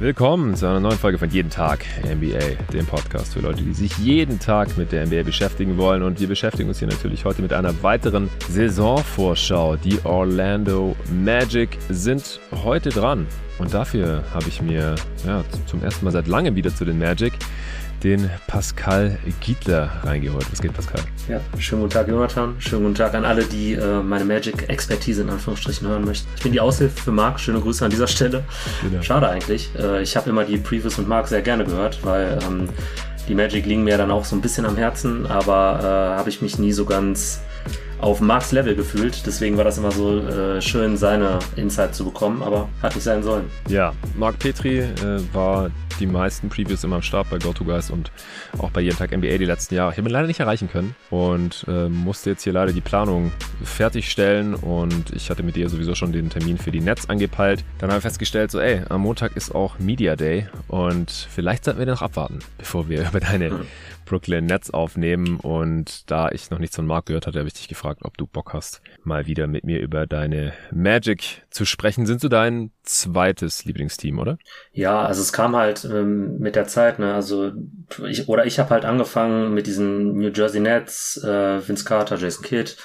Willkommen zu einer neuen Folge von Jeden Tag NBA, dem Podcast für Leute, die sich jeden Tag mit der NBA beschäftigen wollen. Und wir beschäftigen uns hier natürlich heute mit einer weiteren Saisonvorschau. Die Orlando Magic sind heute dran. Und dafür habe ich mir ja, zum ersten Mal seit langem wieder zu den Magic den Pascal Giedler reingeholt. Was geht, Pascal? Ja, schönen guten Tag, Jonathan. Schönen guten Tag an alle, die äh, meine Magic-Expertise in Anführungsstrichen hören möchten. Ich bin die Aushilfe für Marc. Schöne Grüße an dieser Stelle. Genau. Schade eigentlich. Äh, ich habe immer die Previews und Marc sehr gerne gehört, weil ähm, die Magic liegen mir dann auch so ein bisschen am Herzen, aber äh, habe ich mich nie so ganz auf Marks Level gefühlt. Deswegen war das immer so äh, schön, seine Insight zu bekommen, aber hat nicht sein sollen. Ja, Marc Petri äh, war die meisten Previews immer am Start bei GoToGuys und auch bei jeden Tag NBA die letzten Jahre. Ich habe ihn leider nicht erreichen können und äh, musste jetzt hier leider die Planung fertigstellen und ich hatte mit dir sowieso schon den Termin für die Nets angepeilt. Dann habe ich festgestellt, so ey, am Montag ist auch Media Day und vielleicht sollten wir noch abwarten, bevor wir über deine. Brooklyn Nets aufnehmen. Und da ich noch nichts von Marc gehört hatte, habe ich dich gefragt, ob du Bock hast, mal wieder mit mir über deine Magic zu sprechen. Sind du dein zweites Lieblingsteam, oder? Ja, also es kam halt ähm, mit der Zeit, ne? Also ich oder ich habe halt angefangen mit diesen New Jersey Nets, äh, Vince Carter, Jason Kidd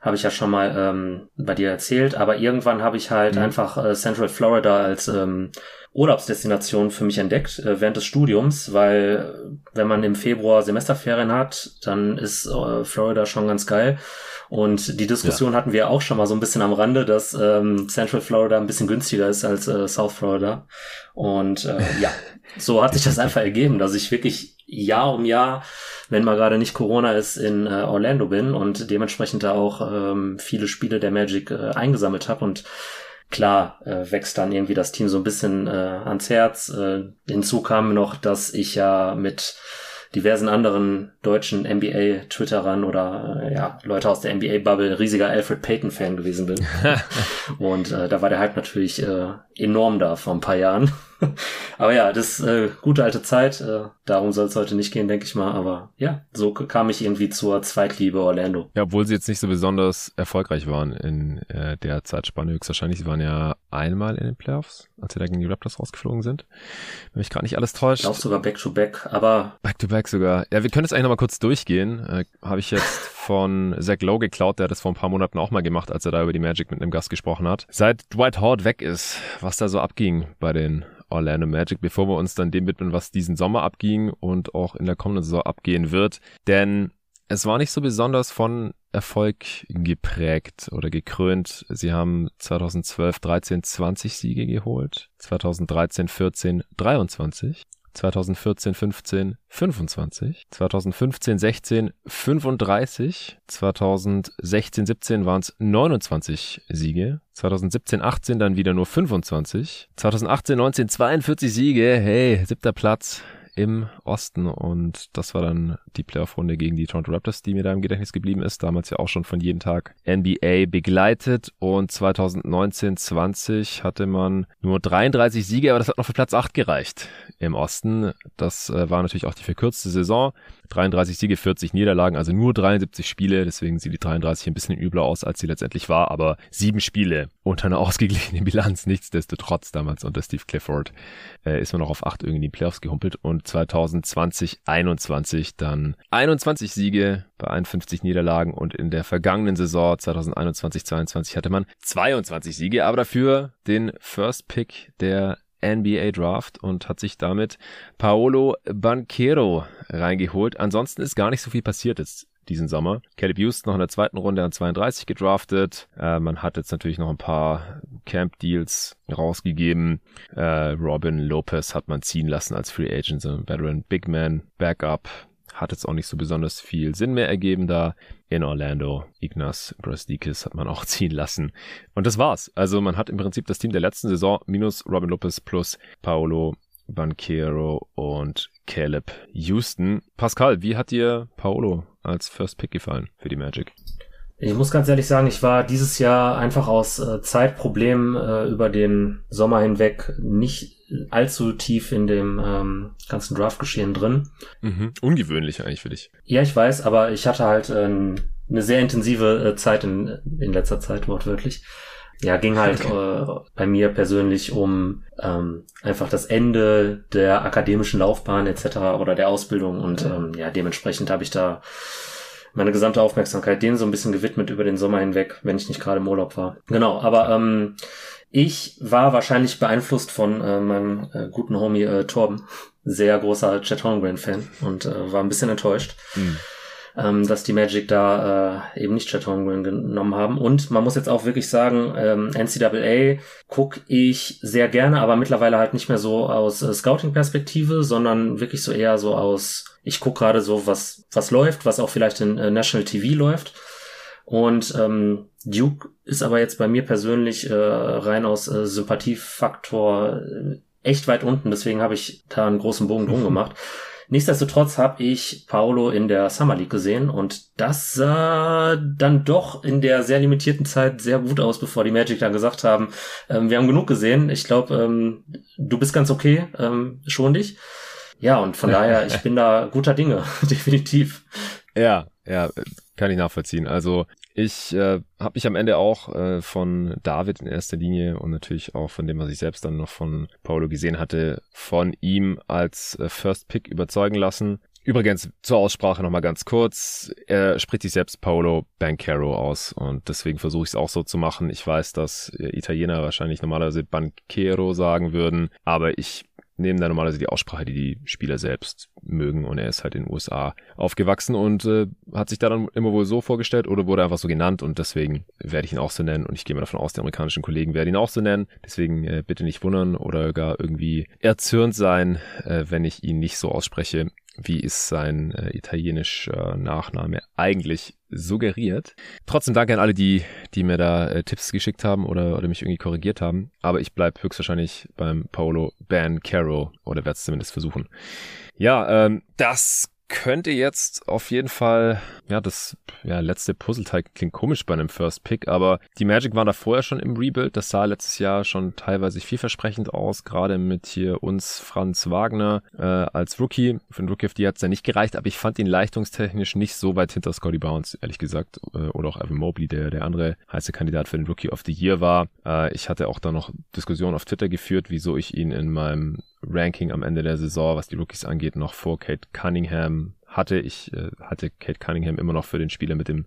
habe ich ja schon mal ähm, bei dir erzählt, aber irgendwann habe ich halt mhm. einfach äh, Central Florida als ähm, Urlaubsdestination für mich entdeckt äh, während des Studiums, weil wenn man im Februar Semesterferien hat, dann ist äh, Florida schon ganz geil. Und die Diskussion ja. hatten wir auch schon mal so ein bisschen am Rande, dass ähm, Central Florida ein bisschen günstiger ist als äh, South Florida. Und äh, ja, so hat sich das einfach ergeben, dass ich wirklich Jahr um Jahr, wenn mal gerade nicht Corona ist, in äh, Orlando bin und dementsprechend da auch ähm, viele Spiele der Magic äh, eingesammelt habe und klar äh, wächst dann irgendwie das Team so ein bisschen äh, ans Herz. Äh, hinzu kam noch, dass ich ja mit diversen anderen deutschen NBA-Twitterern oder äh, ja, Leute aus der NBA-Bubble riesiger Alfred Payton-Fan gewesen bin. und äh, da war der Hype natürlich äh, enorm da vor ein paar Jahren. aber ja, das äh, gute alte Zeit. Äh, darum soll es heute nicht gehen, denke ich mal. Aber ja, so kam ich irgendwie zur Zweitliebe Orlando. Ja, obwohl sie jetzt nicht so besonders erfolgreich waren in äh, der Zeitspanne. Höchstwahrscheinlich, sie waren ja einmal in den Playoffs, als sie da gegen die Raptors rausgeflogen sind. Wenn mich gerade nicht alles täuscht. Ich glaube sogar Back-to-Back, -back, aber... Back-to-Back sogar. Ja, wir können jetzt eigentlich nochmal kurz durchgehen. Äh, Habe ich jetzt von Zach Lowe geklaut, der hat das vor ein paar Monaten auch mal gemacht, als er da über die Magic mit einem Gast gesprochen hat. Seit Dwight Howard weg ist, was da so abging bei den Orlando Magic, bevor wir uns dann dem widmen, was diesen Sommer abging und auch in der kommenden Saison abgehen wird. Denn es war nicht so besonders von Erfolg geprägt oder gekrönt. Sie haben 2012, 13, 20 Siege geholt, 2013, 14, 23. 2014, 15 25, 2015, 16 35, 2016, 17 waren es 29 Siege, 2017, 18 dann wieder nur 25, 2018, 19 42 Siege, hey, siebter Platz, im Osten und das war dann die Playoff-Runde gegen die Toronto Raptors, die mir da im Gedächtnis geblieben ist. Damals ja auch schon von jeden Tag NBA begleitet und 2019-20 hatte man nur 33 Siege, aber das hat noch für Platz 8 gereicht im Osten. Das äh, war natürlich auch die verkürzte Saison. 33 Siege, 40 Niederlagen, also nur 73 Spiele, deswegen sieht die 33 ein bisschen übler aus, als sie letztendlich war, aber sieben Spiele unter einer ausgeglichenen Bilanz, nichtsdestotrotz damals unter Steve Clifford äh, ist man noch auf acht irgendwie in die Playoffs gehumpelt und 2020, 21 dann 21 Siege bei 51 Niederlagen und in der vergangenen Saison 2021, 22 hatte man 22 Siege, aber dafür den First Pick der NBA Draft und hat sich damit Paolo Banquero reingeholt. Ansonsten ist gar nicht so viel passiert jetzt diesen Sommer. Caleb Houston noch in der zweiten Runde an 32 gedraftet. Äh, man hat jetzt natürlich noch ein paar Camp-Deals rausgegeben. Äh, Robin Lopez hat man ziehen lassen als Free Agent, so ein Veteran Big Man Backup. Hat jetzt auch nicht so besonders viel Sinn mehr ergeben da in Orlando. Ignas Brasdikis hat man auch ziehen lassen. Und das war's. Also man hat im Prinzip das Team der letzten Saison minus Robin Lopez plus Paolo Banquero und Caleb Houston. Pascal, wie hat dir Paolo als First Pick gefallen für die Magic? Ich muss ganz ehrlich sagen, ich war dieses Jahr einfach aus äh, Zeitproblemen äh, über den Sommer hinweg nicht allzu tief in dem ähm, ganzen Draft-Geschehen drin. Mhm. Ungewöhnlich eigentlich für dich. Ja, ich weiß, aber ich hatte halt äh, eine sehr intensive äh, Zeit in, in letzter Zeit, wortwörtlich. Ja, ging halt okay. äh, bei mir persönlich um ähm, einfach das Ende der akademischen Laufbahn etc. oder der Ausbildung und ähm, ja, dementsprechend habe ich da meine gesamte Aufmerksamkeit denen so ein bisschen gewidmet über den Sommer hinweg, wenn ich nicht gerade im Urlaub war. Genau, aber ähm, ich war wahrscheinlich beeinflusst von äh, meinem äh, guten Homie äh, Torben, sehr großer Chet Holmgren-Fan und äh, war ein bisschen enttäuscht. Mhm ähm, dass die Magic da äh, eben nicht Chet Holmgren genommen haben. Und man muss jetzt auch wirklich sagen, ähm, NCAA gucke ich sehr gerne, aber mittlerweile halt nicht mehr so aus äh, Scouting-Perspektive, sondern wirklich so eher so aus, ich gucke gerade so, was, was läuft, was auch vielleicht in äh, National TV läuft. Und ähm, Duke ist aber jetzt bei mir persönlich äh, rein aus äh, Sympathiefaktor äh, echt weit unten, deswegen habe ich da einen großen Bogen drum gemacht. Nichtsdestotrotz habe ich Paolo in der Summer League gesehen und das sah dann doch in der sehr limitierten Zeit sehr gut aus, bevor die Magic dann gesagt haben, ähm, wir haben genug gesehen. Ich glaube, ähm, du bist ganz okay, ähm, schon dich. Ja, und von daher, ich bin da guter Dinge, definitiv. Ja, ja, kann ich nachvollziehen. Also ich äh, habe mich am Ende auch äh, von David in erster Linie und natürlich auch von dem, was ich selbst dann noch von Paulo gesehen hatte, von ihm als äh, First Pick überzeugen lassen. Übrigens zur Aussprache nochmal ganz kurz. Er spricht sich selbst Paolo Bancaro aus und deswegen versuche ich es auch so zu machen. Ich weiß, dass Italiener wahrscheinlich normalerweise Banquero sagen würden, aber ich nehmen da normalerweise die Aussprache, die die Spieler selbst mögen. Und er ist halt in den USA aufgewachsen und äh, hat sich da dann immer wohl so vorgestellt oder wurde einfach so genannt und deswegen werde ich ihn auch so nennen. Und ich gehe mal davon aus, die amerikanischen Kollegen werden ihn auch so nennen. Deswegen äh, bitte nicht wundern oder gar irgendwie erzürnt sein, äh, wenn ich ihn nicht so ausspreche wie ist sein äh, italienischer Nachname eigentlich suggeriert. Trotzdem danke an alle, die, die mir da äh, Tipps geschickt haben oder, oder mich irgendwie korrigiert haben. Aber ich bleib höchstwahrscheinlich beim Paolo Ban Caro oder werde es zumindest versuchen. Ja, ähm, das könnte jetzt auf jeden Fall, ja, das ja, letzte Puzzleteil klingt komisch bei einem First Pick, aber die Magic waren da vorher schon im Rebuild. Das sah letztes Jahr schon teilweise vielversprechend aus, gerade mit hier uns Franz Wagner äh, als Rookie. Für einen Rookie of die hat es ja nicht gereicht, aber ich fand ihn leistungstechnisch nicht so weit hinter Scotty Barnes, ehrlich gesagt, äh, oder auch Evan Mobley, der der andere heiße Kandidat für den Rookie of the Year war. Äh, ich hatte auch da noch Diskussionen auf Twitter geführt, wieso ich ihn in meinem Ranking am Ende der Saison, was die Rookies angeht, noch vor Kate Cunningham hatte. Ich äh, hatte Kate Cunningham immer noch für den Spieler mit dem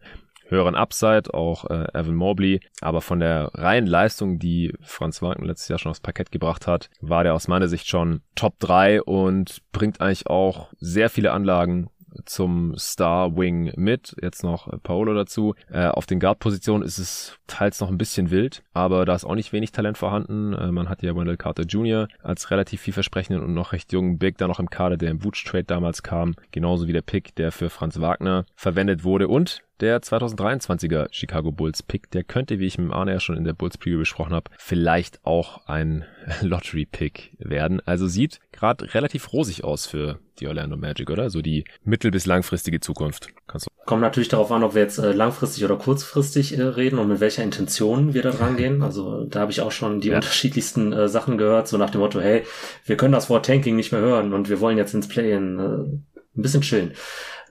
höheren Upside, auch äh, Evan Mobley. Aber von der reinen Leistung, die Franz Wagner letztes Jahr schon aufs Parkett gebracht hat, war der aus meiner Sicht schon Top 3 und bringt eigentlich auch sehr viele Anlagen zum Star Wing mit. Jetzt noch Paolo dazu. Äh, auf den Guard-Positionen ist es teils noch ein bisschen wild, aber da ist auch nicht wenig Talent vorhanden. Äh, man hat ja Wendell Carter Jr. als relativ vielversprechenden und noch recht jungen Big da noch im Kader, der im Boots-Trade damals kam. Genauso wie der Pick, der für Franz Wagner verwendet wurde. Und der 2023er Chicago Bulls Pick, der könnte, wie ich mit Arne ja schon in der Bulls Preview besprochen habe, vielleicht auch ein Lottery Pick werden. Also sieht gerade relativ rosig aus für die Orlando Magic, oder? So die mittel- bis langfristige Zukunft. Kannst du Kommt natürlich darauf an, ob wir jetzt äh, langfristig oder kurzfristig äh, reden und mit welcher Intention wir da dran gehen. Also da habe ich auch schon die ja. unterschiedlichsten äh, Sachen gehört, so nach dem Motto, hey, wir können das Wort Tanking nicht mehr hören und wir wollen jetzt ins Play-In äh, ein bisschen chillen.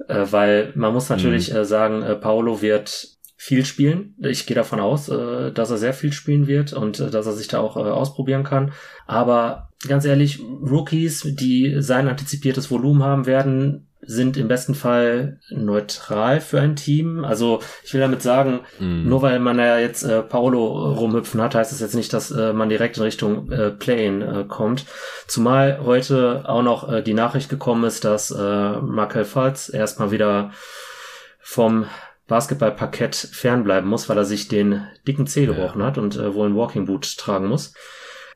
Äh, weil man muss natürlich mhm. äh, sagen, äh, Paolo wird viel spielen. Ich gehe davon aus, äh, dass er sehr viel spielen wird und äh, dass er sich da auch äh, ausprobieren kann. Aber ganz ehrlich, Rookies, die sein antizipiertes Volumen haben werden, sind im besten Fall neutral für ein Team. Also ich will damit sagen, mm. nur weil man ja jetzt äh, Paolo rumhüpfen hat, heißt das jetzt nicht, dass äh, man direkt in Richtung äh, Play-in äh, kommt. Zumal heute auch noch äh, die Nachricht gekommen ist, dass äh, Markel Falz erstmal wieder vom Basketballparkett fernbleiben muss, weil er sich den dicken Zeh gebrochen ja. hat und äh, wohl ein Walking Boot tragen muss.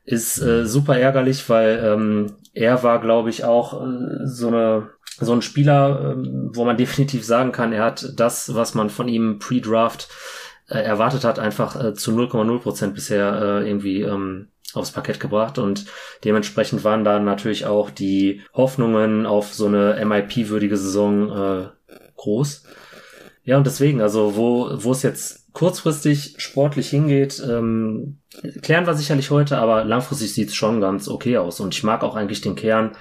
Ist äh, mhm. super ärgerlich, weil ähm, er war, glaube ich, auch äh, so eine so ein Spieler, ähm, wo man definitiv sagen kann, er hat das, was man von ihm pre-Draft äh, erwartet hat, einfach äh, zu 0,0 Prozent bisher äh, irgendwie ähm, aufs Parkett gebracht und dementsprechend waren da natürlich auch die Hoffnungen auf so eine MIP-würdige Saison groß. Ja, und deswegen, also wo, wo es jetzt kurzfristig sportlich hingeht, ähm, klären wir sicherlich heute, aber langfristig sieht es schon ganz okay aus. Und ich mag auch eigentlich den Kern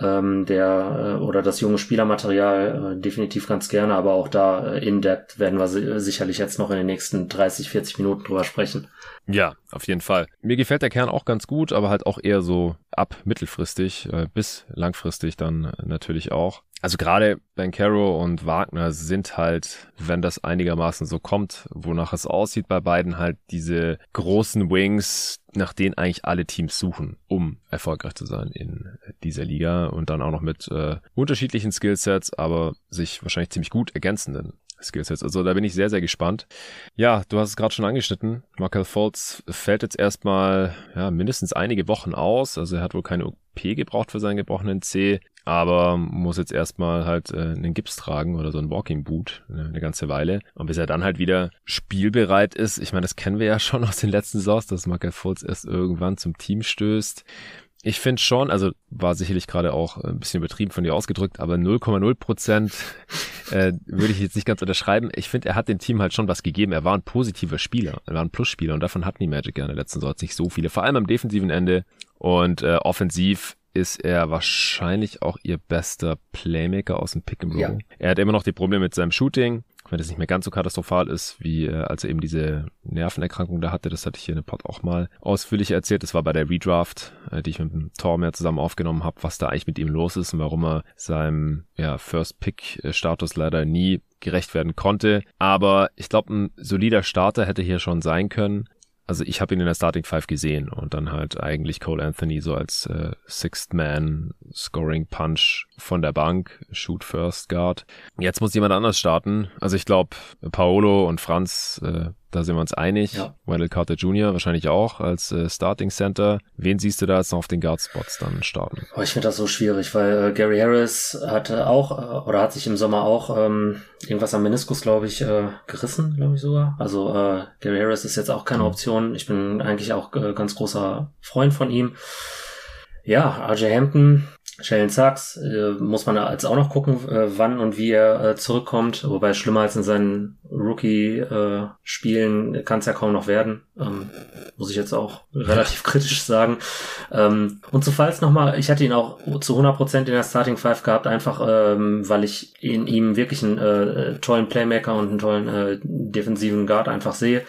ähm, der äh, oder das junge Spielermaterial äh, definitiv ganz gerne, aber auch da äh, in Depth werden wir si sicherlich jetzt noch in den nächsten 30, 40 Minuten drüber sprechen. Ja, auf jeden Fall. Mir gefällt der Kern auch ganz gut, aber halt auch eher so ab mittelfristig äh, bis langfristig dann natürlich auch. Also gerade Ben Caro und Wagner sind halt, wenn das einigermaßen so kommt, wonach es aussieht bei beiden, halt diese großen Wings, nach denen eigentlich alle Teams suchen, um erfolgreich zu sein in dieser Liga und dann auch noch mit äh, unterschiedlichen Skillsets, aber sich wahrscheinlich ziemlich gut ergänzenden Skillsets. Also da bin ich sehr, sehr gespannt. Ja, du hast es gerade schon angeschnitten. Markel Fultz fällt jetzt erstmal ja, mindestens einige Wochen aus. Also er hat wohl keine OP gebraucht für seinen gebrochenen C, aber muss jetzt erstmal halt äh, einen Gips tragen oder so ein Walking Boot äh, eine ganze Weile. Und bis er dann halt wieder spielbereit ist, ich meine, das kennen wir ja schon aus den letzten Saisons, dass Markel Fultz erst irgendwann zum Team stößt ich finde schon, also war sicherlich gerade auch ein bisschen übertrieben von dir ausgedrückt, aber 0,0 Prozent äh, würde ich jetzt nicht ganz unterschreiben. Ich finde, er hat dem Team halt schon was gegeben. Er war ein positiver Spieler, er war ein Plusspieler und davon hatten die Magic ja in der letzten Saison nicht so viele. Vor allem am defensiven Ende und äh, offensiv ist er wahrscheinlich auch ihr bester Playmaker aus dem Pick and Roll. Ja. Er hat immer noch die Probleme mit seinem Shooting wenn das nicht mehr ganz so katastrophal ist, wie äh, als er eben diese Nervenerkrankung da hatte. Das hatte ich hier in dem Pod auch mal ausführlich erzählt. Das war bei der Redraft, äh, die ich mit dem Tormeer zusammen aufgenommen habe, was da eigentlich mit ihm los ist und warum er seinem ja, First-Pick-Status leider nie gerecht werden konnte. Aber ich glaube, ein solider Starter hätte hier schon sein können also ich habe ihn in der Starting Five gesehen und dann halt eigentlich Cole Anthony so als äh, Sixth Man Scoring Punch von der Bank, Shoot First Guard. Jetzt muss jemand anders starten. Also ich glaube Paolo und Franz äh, da sind wir uns einig. Ja. Wendell Carter Jr. wahrscheinlich auch als äh, Starting Center. Wen siehst du da jetzt noch auf den Guard-Spots dann starten? Oh, ich finde das so schwierig, weil äh, Gary Harris hatte auch äh, oder hat sich im Sommer auch ähm, irgendwas am Meniskus, glaube ich, äh, gerissen, glaube ich sogar. Also äh, Gary Harris ist jetzt auch keine mhm. Option. Ich bin eigentlich auch äh, ganz großer Freund von ihm. Ja, RJ Hampton, Jalen Sachs äh, muss man jetzt auch noch gucken, äh, wann und wie er äh, zurückkommt. Wobei schlimmer als in seinen Rookie-Spielen äh, kann es ja kaum noch werden. Ähm, muss ich jetzt auch relativ kritisch sagen. Ähm, und zu Falls nochmal, ich hatte ihn auch zu 100% in der Starting Five gehabt, einfach ähm, weil ich in ihm wirklich einen äh, tollen Playmaker und einen tollen äh, defensiven Guard einfach sehe.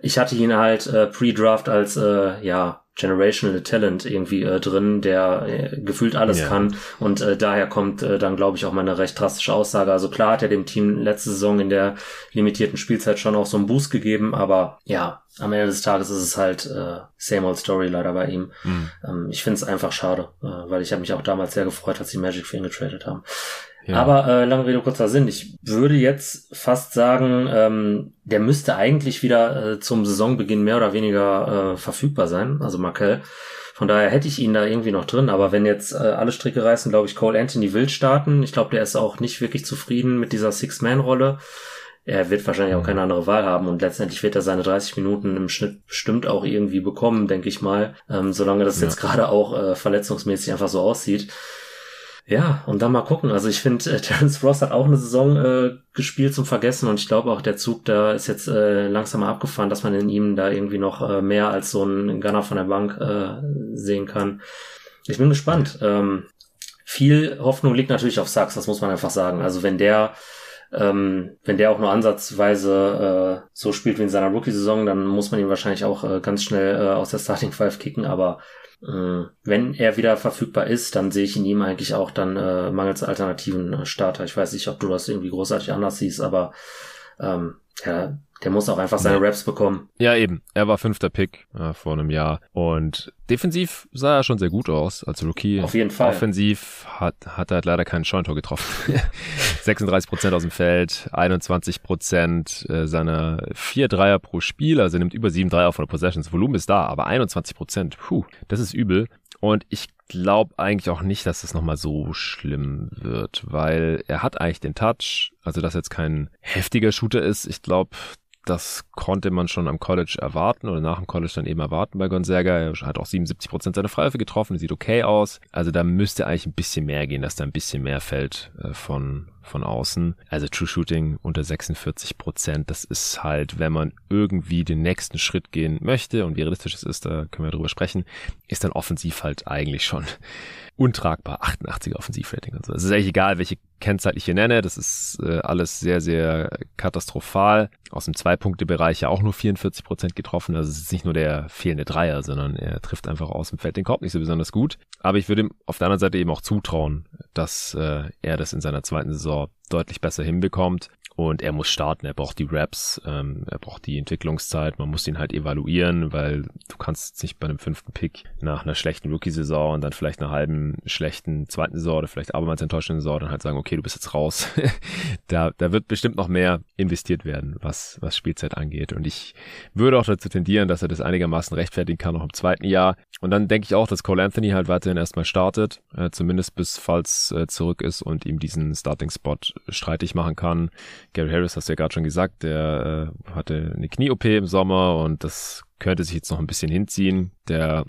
Ich hatte ihn halt pre-Draft als, ja, Generational Talent irgendwie äh, drin, der äh, gefühlt alles ja. kann. Und äh, daher kommt äh, dann, glaube ich, auch meine recht drastische Aussage. Also klar hat er dem Team letzte Saison in der limitierten Spielzeit schon auch so einen Boost gegeben, aber ja, am Ende des Tages ist es halt äh, same old story leider bei ihm. Mhm. Ähm, ich finde es einfach schade, äh, weil ich habe mich auch damals sehr gefreut, als die Magic für ihn getradet haben. Ja. Aber äh, lange Rede, kurzer Sinn. Ich würde jetzt fast sagen, ähm, der müsste eigentlich wieder äh, zum Saisonbeginn mehr oder weniger äh, verfügbar sein, also Markel. Von daher hätte ich ihn da irgendwie noch drin, aber wenn jetzt äh, alle Stricke reißen, glaube ich, Cole Anthony will starten. Ich glaube, der ist auch nicht wirklich zufrieden mit dieser Six-Man-Rolle. Er wird wahrscheinlich auch mhm. keine andere Wahl haben und letztendlich wird er seine 30 Minuten im Schnitt bestimmt auch irgendwie bekommen, denke ich mal, ähm, solange das ja. jetzt gerade auch äh, verletzungsmäßig einfach so aussieht. Ja, und dann mal gucken. Also ich finde, äh, Terence Ross hat auch eine Saison äh, gespielt zum Vergessen und ich glaube auch der Zug da ist jetzt äh, langsam mal abgefahren, dass man in ihm da irgendwie noch äh, mehr als so einen Gunner von der Bank äh, sehen kann. Ich bin gespannt. Ähm, viel Hoffnung liegt natürlich auf Sachs, das muss man einfach sagen. Also wenn der ähm, wenn der auch nur ansatzweise äh, so spielt wie in seiner Rookie-Saison, dann muss man ihn wahrscheinlich auch äh, ganz schnell äh, aus der Starting Five kicken. Aber wenn er wieder verfügbar ist, dann sehe ich in ihm eigentlich auch dann äh, mangels alternativen äh, Starter. Ich weiß nicht, ob du das irgendwie großartig anders siehst, aber ähm, ja, der muss auch einfach seine Raps bekommen. Ja, eben. Er war fünfter Pick äh, vor einem Jahr. Und defensiv sah er schon sehr gut aus als Rookie. Auf jeden Fall. Offensiv hat, hat er halt leider keinen Scheuntor getroffen. 36 Prozent aus dem Feld, 21 Prozent äh, seiner vier Dreier pro Spiel. Also er nimmt über sieben Dreier von der Possessions. Volumen ist da, aber 21 Prozent. Puh, das ist übel. Und ich glaube eigentlich auch nicht, dass es nochmal so schlimm wird, weil er hat eigentlich den Touch. Also, dass er jetzt kein heftiger Shooter ist. Ich glaube, Das konnte man schon am College erwarten oder nach dem College dann eben erwarten bei Gonzaga. Er hat auch 77 Prozent seiner Freiwürfe getroffen, sieht okay aus. Also da müsste eigentlich ein bisschen mehr gehen, dass da ein bisschen mehr fällt äh, von, von außen. Also True Shooting unter 46 Prozent. Das ist halt, wenn man irgendwie den nächsten Schritt gehen möchte und wie realistisch es ist, da können wir drüber sprechen, ist dann offensiv halt eigentlich schon untragbar. 88er Offensivrating und so. Es ist eigentlich egal, welche Kennzahl ich hier nenne. Das ist äh, alles sehr, sehr katastrophal. Aus dem Zwei-Punkte-Bereich ja auch nur 44 Prozent getroffen. Also es ist nicht nur der fehlende Dreier, sondern er trifft einfach aus dem Feld den Korb nicht so besonders gut. Aber ich würde ihm auf der anderen Seite eben auch zutrauen, dass äh, er das in seiner zweiten Saison deutlich besser hinbekommt und er muss starten, er braucht die Raps, ähm, er braucht die Entwicklungszeit, man muss ihn halt evaluieren, weil du kannst nicht bei einem fünften Pick nach einer schlechten Rookie-Saison und dann vielleicht einer halben schlechten zweiten Saison oder vielleicht abermals enttäuschenden Saison dann halt sagen, okay, du bist jetzt raus. da, da wird bestimmt noch mehr investiert werden, was, was Spielzeit angeht. Und ich würde auch dazu tendieren, dass er das einigermaßen rechtfertigen kann, noch im zweiten Jahr. Und dann denke ich auch, dass Cole Anthony halt weiterhin erstmal startet, äh, zumindest bis falls äh, zurück ist und ihm diesen Starting-Spot streitig machen kann. Gary Harris hast du ja gerade schon gesagt, der äh, hatte eine Knie-OP im Sommer und das könnte sich jetzt noch ein bisschen hinziehen. Der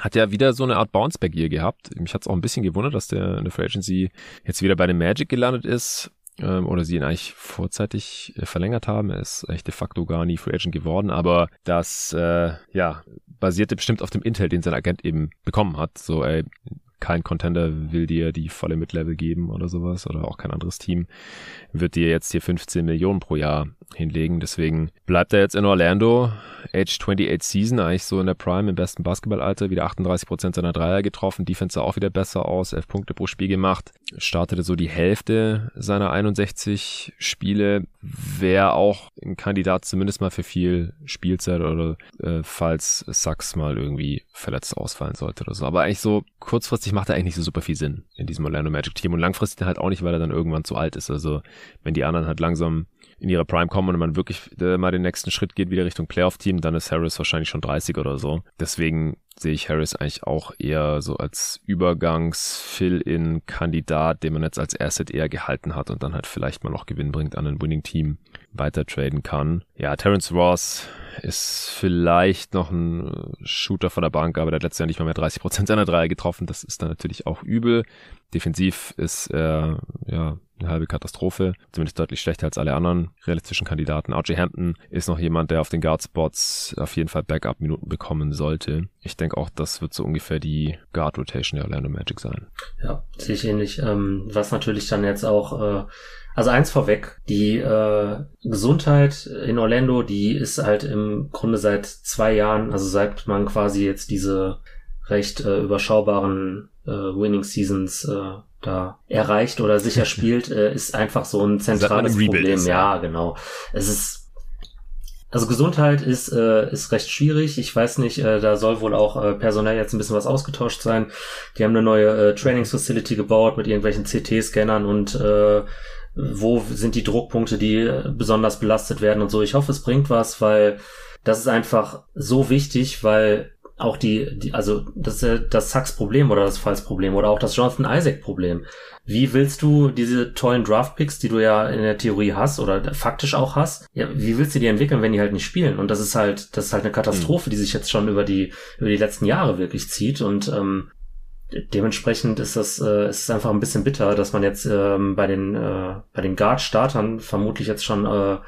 hat ja wieder so eine Art Bounceback hier gehabt. Mich hat es auch ein bisschen gewundert, dass der in der Free Agency jetzt wieder bei dem Magic gelandet ist ähm, oder sie ihn eigentlich vorzeitig äh, verlängert haben. Er ist eigentlich de facto gar nie Free Agent geworden, aber das äh, ja basierte bestimmt auf dem Intel, den sein Agent eben bekommen hat. So, ey, kein Contender will dir die volle Mid-Level geben oder sowas oder auch kein anderes Team wird dir jetzt hier 15 Millionen pro Jahr hinlegen. Deswegen bleibt er jetzt in Orlando, Age 28 Season, eigentlich so in der Prime, im besten Basketballalter, wieder 38 Prozent seiner Dreier getroffen, Defense sah auch wieder besser aus, 11 Punkte pro Spiel gemacht, startete so die Hälfte seiner 61 Spiele, wäre auch ein Kandidat zumindest mal für viel Spielzeit oder äh, falls Sachs mal irgendwie verletzt ausfallen sollte oder so. Aber eigentlich so kurzfristig macht er eigentlich nicht so super viel Sinn in diesem Orlando Magic Team. Und langfristig halt auch nicht, weil er dann irgendwann zu alt ist. Also wenn die anderen halt langsam in ihre Prime kommen und man wirklich äh, mal den nächsten Schritt geht, wieder Richtung Playoff-Team, dann ist Harris wahrscheinlich schon 30 oder so. Deswegen sehe ich Harris eigentlich auch eher so als Übergangs-Fill-In-Kandidat, den man jetzt als Asset eher gehalten hat und dann halt vielleicht mal noch Gewinn bringt an ein Winning-Team weiter traden kann. Ja, Terence Ross ist vielleicht noch ein Shooter von der Bank, aber der hat letztes Jahr nicht mal mehr 30% seiner Dreier getroffen. Das ist dann natürlich auch übel. Defensiv ist er ja eine halbe Katastrophe, zumindest deutlich schlechter als alle anderen realistischen Kandidaten. RJ Hampton ist noch jemand, der auf den Guard-Spots auf jeden Fall Backup-Minuten bekommen sollte. Ich denke auch, das wird so ungefähr die Guard-Rotation der Orlando Magic sein. Ja, sehe ich ähnlich. Ähm, was natürlich dann jetzt auch äh, also eins vorweg, die äh, Gesundheit in Orlando, die ist halt im Grunde seit zwei Jahren, also seit man quasi jetzt diese recht äh, überschaubaren äh, Winning Seasons äh, da erreicht oder sicher spielt, äh, ist einfach so ein zentrales Problem. Ist, ja. genau. Es ist also Gesundheit ist, äh, ist recht schwierig. Ich weiß nicht, äh, da soll wohl auch äh, personell jetzt ein bisschen was ausgetauscht sein. Die haben eine neue äh, Training Facility gebaut mit irgendwelchen CT-Scannern und äh, wo sind die Druckpunkte, die äh, besonders belastet werden und so. Ich hoffe, es bringt was, weil das ist einfach so wichtig, weil auch die, die also das, das Sachs-Problem oder das Falls-Problem oder auch das Jonathan Isaac-Problem. Wie willst du diese tollen Draft-Picks, die du ja in der Theorie hast oder faktisch auch hast, ja, wie willst du die entwickeln, wenn die halt nicht spielen? Und das ist halt, das ist halt eine Katastrophe, mhm. die sich jetzt schon über die, über die letzten Jahre wirklich zieht. Und ähm, dementsprechend ist das äh, ist es einfach ein bisschen bitter, dass man jetzt ähm, bei den äh, bei den Guard-Startern vermutlich jetzt schon äh,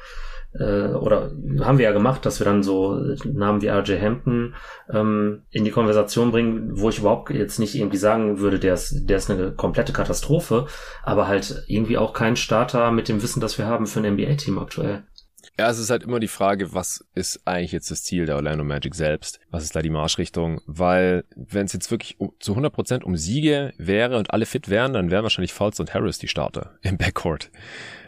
äh, oder haben wir ja gemacht, dass wir dann so Namen wie RJ Hampton ähm, in die Konversation bringen, wo ich überhaupt jetzt nicht irgendwie sagen würde, der ist, der ist eine komplette Katastrophe, aber halt irgendwie auch kein Starter mit dem Wissen, das wir haben für ein NBA-Team aktuell. Ja, es ist halt immer die Frage, was ist eigentlich jetzt das Ziel der Orlando Magic selbst? Was ist da die Marschrichtung? Weil wenn es jetzt wirklich zu 100% um Siege wäre und alle fit wären, dann wären wahrscheinlich Fultz und Harris die Starter im Backcourt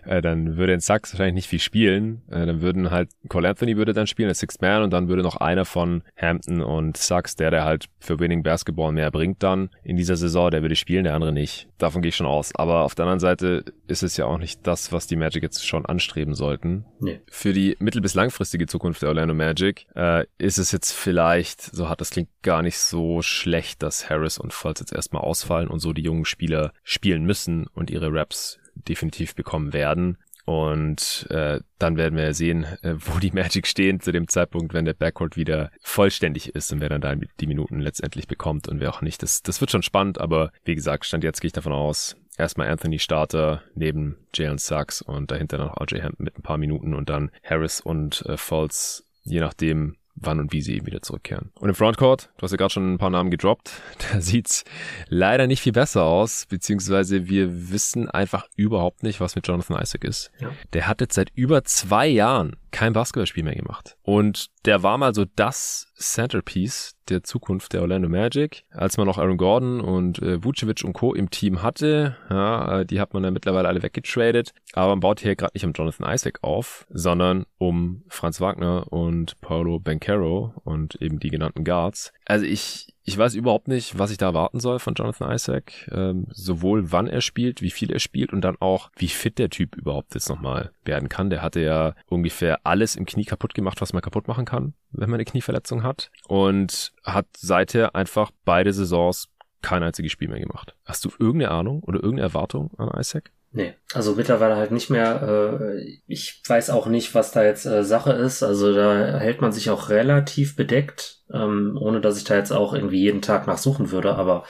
äh, dann würde in Sachs wahrscheinlich nicht viel spielen. Äh, dann würden halt Cole Anthony würde dann spielen als Sixth Man und dann würde noch einer von Hampton und Sachs, der der halt für Winning Basketball mehr bringt dann in dieser Saison, der würde spielen, der andere nicht. Davon gehe ich schon aus. Aber auf der anderen Seite ist es ja auch nicht das, was die Magic jetzt schon anstreben sollten. Nee. Für die mittel- bis langfristige Zukunft der Orlando Magic äh, ist es jetzt vielleicht, so hat das klingt gar nicht so schlecht, dass Harris und Fultz jetzt erstmal ausfallen und so die jungen Spieler spielen müssen und ihre Raps definitiv bekommen werden. Und äh, dann werden wir sehen, äh, wo die Magic stehen zu dem Zeitpunkt, wenn der Backcourt wieder vollständig ist und wer dann da die Minuten letztendlich bekommt und wer auch nicht. Das, das wird schon spannend, aber wie gesagt, stand jetzt gehe ich davon aus, erstmal Anthony Starter neben Jalen Sachs und dahinter noch RJ Hampton mit ein paar Minuten und dann Harris und äh, Fultz, je nachdem, wann und wie sie eben wieder zurückkehren. Und im Frontcourt, du hast ja gerade schon ein paar Namen gedroppt, da sieht's leider nicht viel besser aus, beziehungsweise wir wissen einfach überhaupt nicht, was mit Jonathan Isaac ist. Ja. Der hat jetzt seit über zwei Jahren kein Basketballspiel mehr gemacht. Und der war mal so das Centerpiece der Zukunft der Orlando Magic. Als man noch Aaron Gordon und äh, Vucevic und Co. im Team hatte, ja, äh, die hat man dann mittlerweile alle weggetradet. Aber man baut hier gerade nicht um Jonathan Isaac auf, sondern um Franz Wagner und Paulo Bencaro und eben die genannten Guards. Also ich, ich weiß überhaupt nicht, was ich da erwarten soll von Jonathan Isaac. Ähm, sowohl wann er spielt, wie viel er spielt und dann auch, wie fit der Typ überhaupt jetzt nochmal werden kann. Der hatte ja ungefähr alles im Knie kaputt gemacht, was man kaputt machen kann, wenn man eine Knieverletzung hat. Und hat seither einfach beide Saisons kein einziges Spiel mehr gemacht. Hast du irgendeine Ahnung oder irgendeine Erwartung an Isaac? Nee, also mittlerweile halt nicht mehr. Äh, ich weiß auch nicht, was da jetzt äh, Sache ist. Also da hält man sich auch relativ bedeckt, ähm, ohne dass ich da jetzt auch irgendwie jeden Tag nachsuchen würde. Aber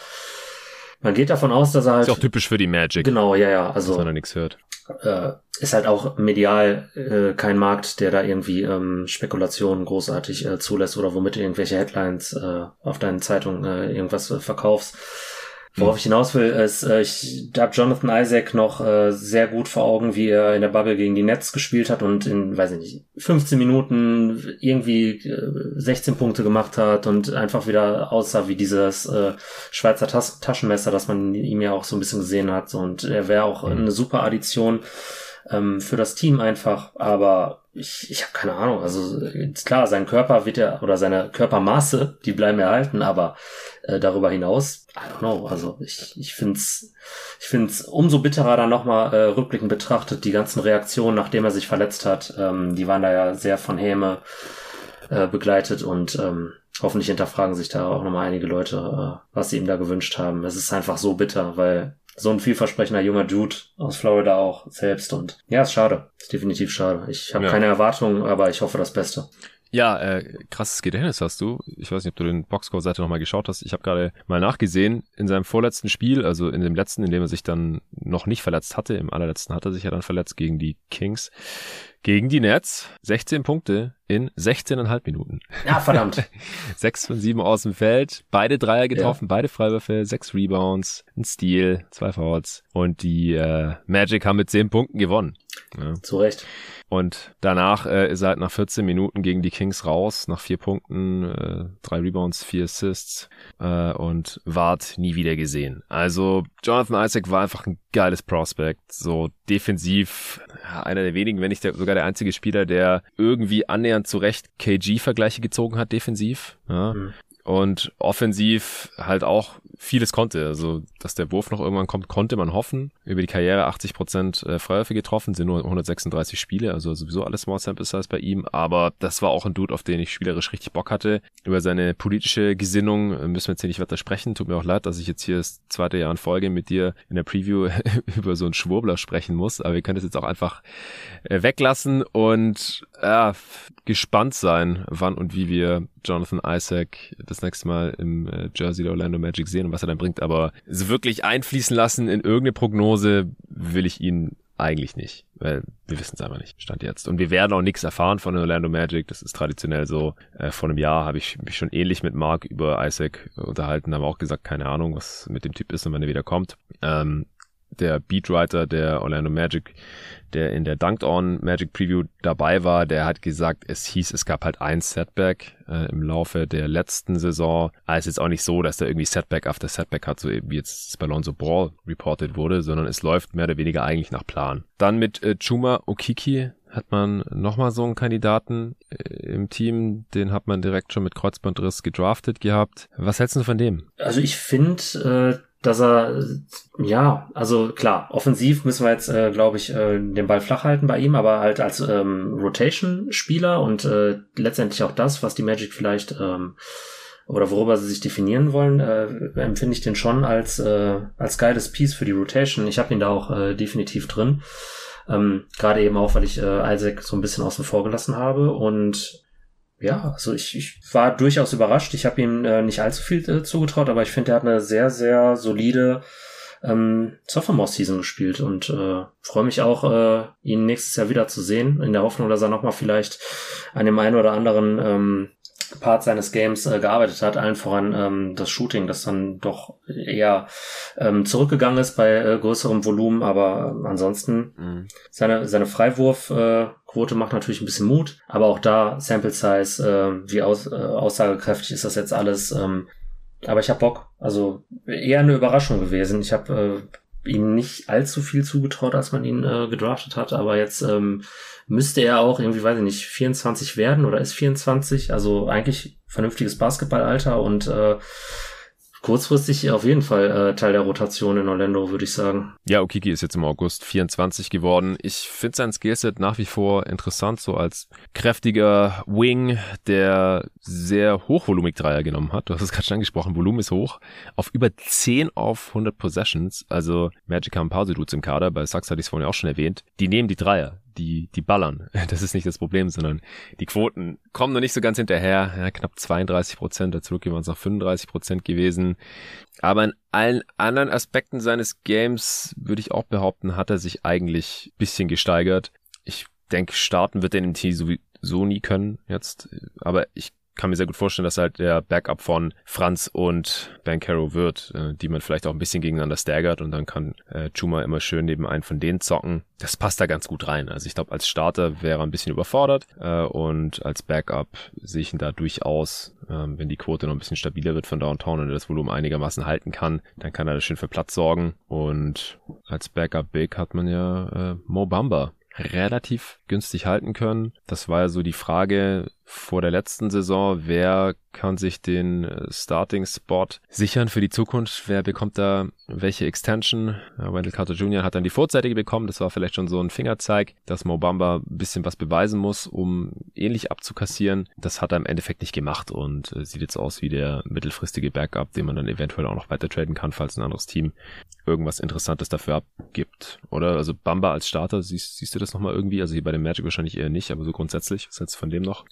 man geht davon aus, dass er halt. Ist auch typisch für die Magic. Genau, ja, ja. Also dass man da nichts hört. Äh, ist halt auch medial äh, kein Markt, der da irgendwie ähm, Spekulationen großartig äh, zulässt oder womit du irgendwelche Headlines äh, auf deinen Zeitungen äh, irgendwas äh, verkaufst. Worauf ich hinaus will, ist, äh, ich habe Jonathan Isaac noch äh, sehr gut vor Augen, wie er in der Bubble gegen die Nets gespielt hat und in, weiß ich nicht, 15 Minuten irgendwie äh, 16 Punkte gemacht hat und einfach wieder aussah wie dieses äh, Schweizer Tas Taschenmesser, das man ihm ja auch so ein bisschen gesehen hat. Und er wäre auch mhm. eine super Addition ähm, für das Team einfach, aber ich, ich habe keine Ahnung. Also ist klar, sein Körper wird ja, oder seine Körpermaße, die bleiben erhalten, aber äh, darüber hinaus, I don't know. Also ich, ich finde es ich find's umso bitterer dann nochmal äh, rückblickend betrachtet, die ganzen Reaktionen, nachdem er sich verletzt hat, ähm, die waren da ja sehr von Häme äh, begleitet und ähm, hoffentlich hinterfragen sich da auch nochmal einige Leute, äh, was sie ihm da gewünscht haben. Es ist einfach so bitter, weil so ein vielversprechender junger Dude aus Florida auch selbst und ja, ist schade. Ist definitiv schade. Ich habe ja. keine Erwartungen, aber ich hoffe das Beste. Ja, äh, krasses Gedächtnis hast du. Ich weiß nicht, ob du den Boxscore-Seite nochmal geschaut hast. Ich habe gerade mal nachgesehen. In seinem vorletzten Spiel, also in dem letzten, in dem er sich dann noch nicht verletzt hatte, im allerletzten hat er sich ja dann verletzt gegen die Kings, gegen die Nets. 16 Punkte in 16,5 Minuten. Ja, verdammt. 6 von 7 aus dem Feld, beide Dreier getroffen, ja. beide Freiwürfe, 6 Rebounds, ein Steal, zwei Fouls und die äh, Magic haben mit 10 Punkten gewonnen. Ja. Zu Recht. Und danach äh, ist er halt nach 14 Minuten gegen die Kings raus, nach vier Punkten, äh, drei Rebounds, vier Assists äh, und ward nie wieder gesehen. Also Jonathan Isaac war einfach ein geiles Prospect, so defensiv ja, einer der wenigen, wenn nicht der, sogar der einzige Spieler, der irgendwie annähernd zurecht KG-Vergleiche gezogen hat defensiv. Ja. Mhm und offensiv halt auch vieles konnte. Also, dass der Wurf noch irgendwann kommt, konnte man hoffen. Über die Karriere 80 Prozent äh, Freiwürfe getroffen, sind nur 136 Spiele, also sowieso alles Small Sample Size bei ihm. Aber das war auch ein Dude, auf den ich spielerisch richtig Bock hatte. Über seine politische Gesinnung äh, müssen wir jetzt hier nicht weiter sprechen. Tut mir auch leid, dass ich jetzt hier das zweite Jahr in Folge mit dir in der Preview über so einen Schwurbler sprechen muss. Aber wir können das jetzt auch einfach äh, weglassen und ja, gespannt sein, wann und wie wir Jonathan Isaac das nächste Mal im äh, Jersey der Orlando Magic sehen und was er dann bringt. Aber so wirklich einfließen lassen in irgendeine Prognose will ich ihn eigentlich nicht, weil wir wissen es einfach nicht, stand jetzt. Und wir werden auch nichts erfahren von Orlando Magic, das ist traditionell so. Äh, vor einem Jahr habe ich mich schon ähnlich mit Mark über Isaac unterhalten, haben auch gesagt, keine Ahnung, was mit dem Typ ist und wann er wieder kommt. Ähm, der Beatwriter der Orlando Magic, der in der Dunked On Magic Preview dabei war, der hat gesagt, es hieß, es gab halt ein Setback äh, im Laufe der letzten Saison. Aber es ist auch nicht so, dass da irgendwie Setback after Setback hat, so wie jetzt bei Lonzo Ball reported wurde, sondern es läuft mehr oder weniger eigentlich nach Plan. Dann mit äh, Chuma Okiki hat man nochmal so einen Kandidaten äh, im Team, den hat man direkt schon mit Kreuzbandriss gedraftet gehabt. Was hältst du von dem? Also ich finde, äh, dass er, ja, also klar, offensiv müssen wir jetzt, äh, glaube ich, äh, den Ball flach halten bei ihm, aber halt als ähm, Rotation-Spieler und äh, letztendlich auch das, was die Magic vielleicht ähm, oder worüber sie sich definieren wollen, äh, empfinde ich den schon als, äh, als geiles Piece für die Rotation. Ich habe ihn da auch äh, definitiv drin. Ähm, Gerade eben auch, weil ich äh, Isaac so ein bisschen außen vor gelassen habe und ja, also ich, ich war durchaus überrascht. Ich habe ihm äh, nicht allzu viel äh, zugetraut, aber ich finde, er hat eine sehr, sehr solide ähm, Sophomore-Season gespielt und äh, freue mich auch, äh, ihn nächstes Jahr wieder zu sehen, in der Hoffnung, dass er nochmal vielleicht an dem einen oder anderen ähm, Part seines Games äh, gearbeitet hat, allen voran ähm, das Shooting, das dann doch eher ähm, zurückgegangen ist bei äh, größerem Volumen, aber äh, ansonsten mhm. seine, seine Freiwurfquote äh, macht natürlich ein bisschen Mut, aber auch da Sample Size, äh, wie aus, äh, aussagekräftig ist das jetzt alles. Ähm, aber ich habe Bock. Also eher eine Überraschung gewesen. Ich habe äh, ihm nicht allzu viel zugetraut, als man ihn äh, gedraftet hat, aber jetzt ähm, müsste er auch irgendwie, weiß ich nicht, 24 werden oder ist 24, also eigentlich vernünftiges Basketballalter und äh, kurzfristig auf jeden Fall äh, Teil der Rotation in Orlando, würde ich sagen. Ja, Okiki ist jetzt im August 24 geworden. Ich finde sein Skillset nach wie vor interessant, so als kräftiger Wing, der sehr hochvolumig Dreier genommen hat. Du hast es gerade schon angesprochen, Volumen ist hoch. Auf über 10 auf 100 Possessions, also Magic haben ein paar Dudes im Kader, bei Sachs hatte ich es vorhin auch schon erwähnt, die nehmen die Dreier die, die ballern. Das ist nicht das Problem, sondern die Quoten kommen noch nicht so ganz hinterher. Ja, knapp 32 Prozent, dazu waren es noch 35 Prozent gewesen. Aber in allen anderen Aspekten seines Games würde ich auch behaupten, hat er sich eigentlich bisschen gesteigert. Ich denke, starten wird er in dem Team sowieso nie können jetzt. Aber ich kann mir sehr gut vorstellen, dass halt der Backup von Franz und Bankero wird, äh, die man vielleicht auch ein bisschen gegeneinander staggert und dann kann äh, Chuma immer schön neben einen von denen zocken. Das passt da ganz gut rein. Also ich glaube, als Starter wäre er ein bisschen überfordert äh, und als Backup sehe ich ihn da durchaus, äh, wenn die Quote noch ein bisschen stabiler wird von Downtown und er das Volumen einigermaßen halten kann, dann kann er da schön für Platz sorgen. Und als Backup Big hat man ja äh, Mo Bamba relativ günstig halten können. Das war ja so die Frage, vor der letzten Saison. Wer kann sich den äh, Starting-Spot sichern für die Zukunft? Wer bekommt da welche Extension? Wendell Carter Jr. hat dann die vorzeitige bekommen. Das war vielleicht schon so ein Fingerzeig, dass Mobamba ein bisschen was beweisen muss, um ähnlich abzukassieren. Das hat er im Endeffekt nicht gemacht und äh, sieht jetzt aus wie der mittelfristige Backup, den man dann eventuell auch noch weiter traden kann, falls ein anderes Team irgendwas Interessantes dafür abgibt. Oder also Bamba als Starter, siehst, siehst du das nochmal irgendwie? Also hier bei dem Magic wahrscheinlich eher nicht, aber so grundsätzlich, was hältst du von dem noch?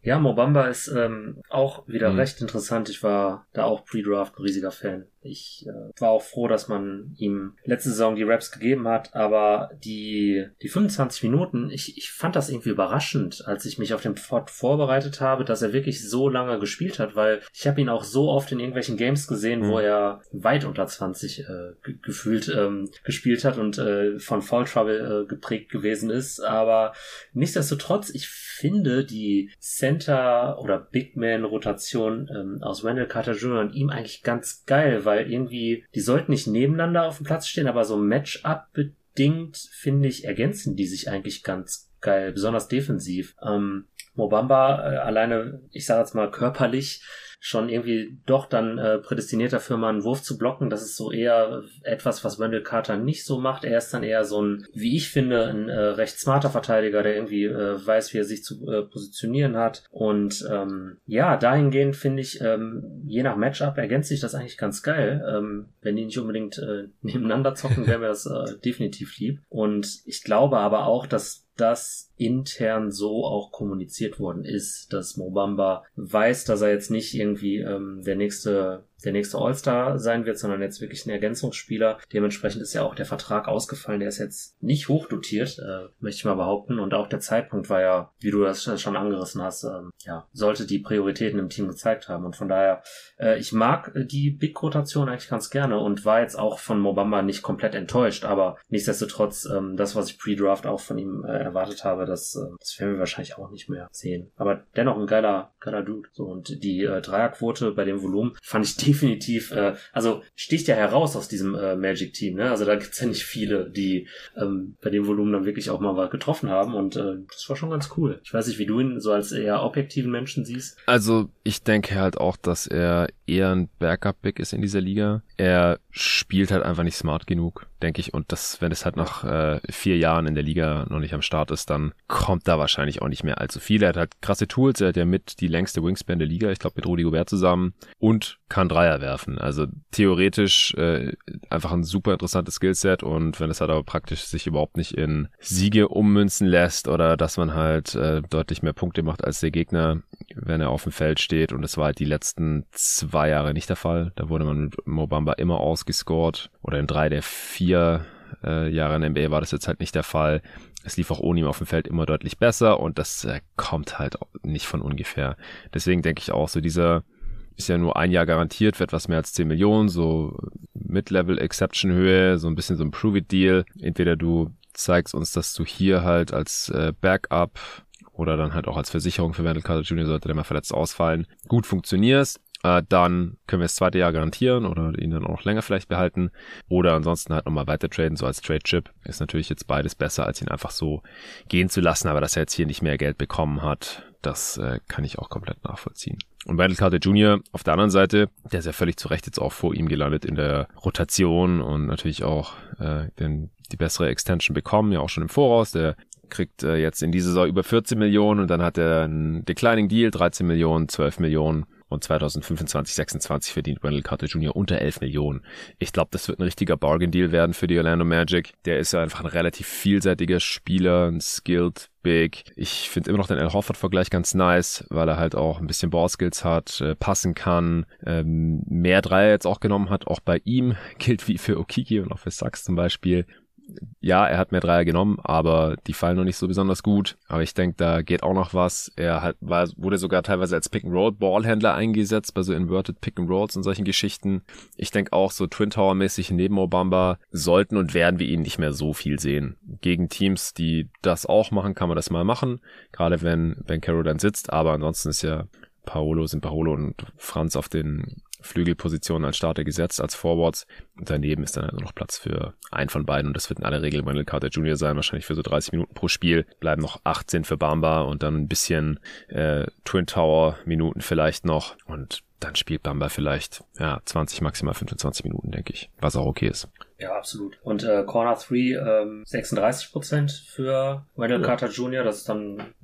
Ja, Mobamba ist ähm, auch wieder mhm. recht interessant. Ich war da auch Pre-Draft ein riesiger Fan. Ich äh, war auch froh, dass man ihm letzte Saison die Raps gegeben hat, aber die, die 25 Minuten, ich, ich fand das irgendwie überraschend, als ich mich auf den Pfad vorbereitet habe, dass er wirklich so lange gespielt hat, weil ich habe ihn auch so oft in irgendwelchen Games gesehen, mhm. wo er weit unter 20 äh, gefühlt ähm, gespielt hat und äh, von Fall Trouble äh, geprägt gewesen ist. Aber nichtsdestotrotz, ich finde die Center- oder Big Man-Rotation ähm, aus Wendell Carter Jr. und ihm eigentlich ganz geil, weil irgendwie, die sollten nicht nebeneinander auf dem Platz stehen, aber so Matchup bedingt, finde ich, ergänzen die sich eigentlich ganz geil, besonders defensiv. Ähm, Mobamba äh, alleine, ich sage jetzt mal körperlich, schon irgendwie doch dann äh, prädestiniert dafür, mal einen Wurf zu blocken. Das ist so eher etwas, was Wendell Carter nicht so macht. Er ist dann eher so ein, wie ich finde, ein äh, recht smarter Verteidiger, der irgendwie äh, weiß, wie er sich zu äh, positionieren hat. Und ähm, ja, dahingehend finde ich, ähm, je nach Matchup ergänzt sich das eigentlich ganz geil. Ähm, wenn die nicht unbedingt äh, nebeneinander zocken, wäre mir das äh, definitiv lieb. Und ich glaube aber auch, dass das intern so auch kommuniziert worden ist, dass Mobamba weiß, dass er jetzt nicht irgendwie ähm, der nächste der nächste All-Star sein wird, sondern jetzt wirklich ein Ergänzungsspieler. Dementsprechend ist ja auch der Vertrag ausgefallen. Der ist jetzt nicht hochdotiert, äh, möchte ich mal behaupten. Und auch der Zeitpunkt war ja, wie du das schon angerissen hast, ähm, ja, sollte die Prioritäten im Team gezeigt haben. Und von daher, äh, ich mag die Big-Rotation eigentlich ganz gerne und war jetzt auch von Mobamba nicht komplett enttäuscht. Aber nichtsdestotrotz, ähm, das, was ich pre-Draft auch von ihm äh, erwartet habe, das, äh, das werden wir wahrscheinlich auch nicht mehr sehen. Aber dennoch ein geiler, geiler Dude. So, und die äh, Dreierquote bei dem Volumen fand ich definitiv, äh, also sticht ja heraus aus diesem äh, Magic-Team. Ne? Also da gibt's ja nicht viele, die ähm, bei dem Volumen dann wirklich auch mal was getroffen haben und äh, das war schon ganz cool. Ich weiß nicht, wie du ihn so als eher objektiven Menschen siehst. Also ich denke halt auch, dass er eher ein Backup-Big ist in dieser Liga. Er spielt halt einfach nicht smart genug. Denke ich. Und das, wenn es halt nach äh, vier Jahren in der Liga noch nicht am Start ist, dann kommt da wahrscheinlich auch nicht mehr allzu viel. Er hat halt krasse Tools, er hat ja mit die längste Wingspan der Liga, ich glaube mit Rudi Gobert zusammen und kann Dreier werfen. Also theoretisch äh, einfach ein super interessantes Skillset und wenn es halt aber praktisch sich überhaupt nicht in Siege ummünzen lässt oder dass man halt äh, deutlich mehr Punkte macht als der Gegner, wenn er auf dem Feld steht und es war halt die letzten zwei Jahre nicht der Fall. Da wurde man mit Mobamba immer ausgescored oder in drei der vier äh, Jahre in der NBA war das jetzt halt nicht der Fall. Es lief auch ohne ihn auf dem Feld immer deutlich besser und das äh, kommt halt nicht von ungefähr. Deswegen denke ich auch so dieser ist ja nur ein Jahr garantiert für etwas mehr als 10 Millionen, so Mid-Level Exception Höhe, so ein bisschen so ein Prove-It-Deal. Entweder du zeigst uns, dass du hier halt als äh, Backup oder dann halt auch als Versicherung für Wendell Carter Jr. sollte der mal verletzt ausfallen, gut funktionierst, äh, dann können wir das zweite Jahr garantieren oder ihn dann auch noch länger vielleicht behalten oder ansonsten halt nochmal weiter traden, so als Trade-Chip. Ist natürlich jetzt beides besser, als ihn einfach so gehen zu lassen, aber dass er jetzt hier nicht mehr Geld bekommen hat, das äh, kann ich auch komplett nachvollziehen. Und Wendell Carter Jr. auf der anderen Seite, der ist ja völlig zu Recht jetzt auch vor ihm gelandet in der Rotation und natürlich auch äh, den, die bessere Extension bekommen, ja auch schon im Voraus. Der kriegt äh, jetzt in dieser Saison über 14 Millionen und dann hat er einen Declining Deal, 13 Millionen, 12 Millionen und 2025, 26 verdient Wendell Carter Jr. unter 11 Millionen. Ich glaube, das wird ein richtiger Bargain Deal werden für die Orlando Magic. Der ist ja einfach ein relativ vielseitiger Spieler, ein skilled Big. Ich finde immer noch den Al Horford-Vergleich ganz nice, weil er halt auch ein bisschen Ballskills hat, äh, passen kann, ähm, mehr Dreier jetzt auch genommen hat. Auch bei ihm gilt wie für Okiki und auch für Sachs zum Beispiel ja, er hat mehr Dreier genommen, aber die fallen noch nicht so besonders gut. Aber ich denke, da geht auch noch was. Er hat, war, wurde sogar teilweise als Pick-and-Roll-Ballhändler eingesetzt, bei so Inverted Pick-and-Rolls und solchen Geschichten. Ich denke auch, so Twin Tower-mäßig neben Obamba sollten und werden wir ihn nicht mehr so viel sehen. Gegen Teams, die das auch machen, kann man das mal machen. Gerade wenn, wenn Caro dann sitzt. Aber ansonsten ist ja Paolo, sind Paolo und Franz auf den Flügelposition als Starter gesetzt, als Forwards. Und daneben ist dann also noch Platz für einen von beiden und das wird in aller Regel Wendell Carter Jr. sein, wahrscheinlich für so 30 Minuten pro Spiel. Bleiben noch 18 für Bamba und dann ein bisschen äh, Twin Tower Minuten vielleicht noch und dann spielt Bamba vielleicht ja 20, maximal 25 Minuten, denke ich, was auch okay ist. Ja, absolut. Und äh, Corner 3 ähm, 36% für Wendell ja. Carter Jr. Das ist dann,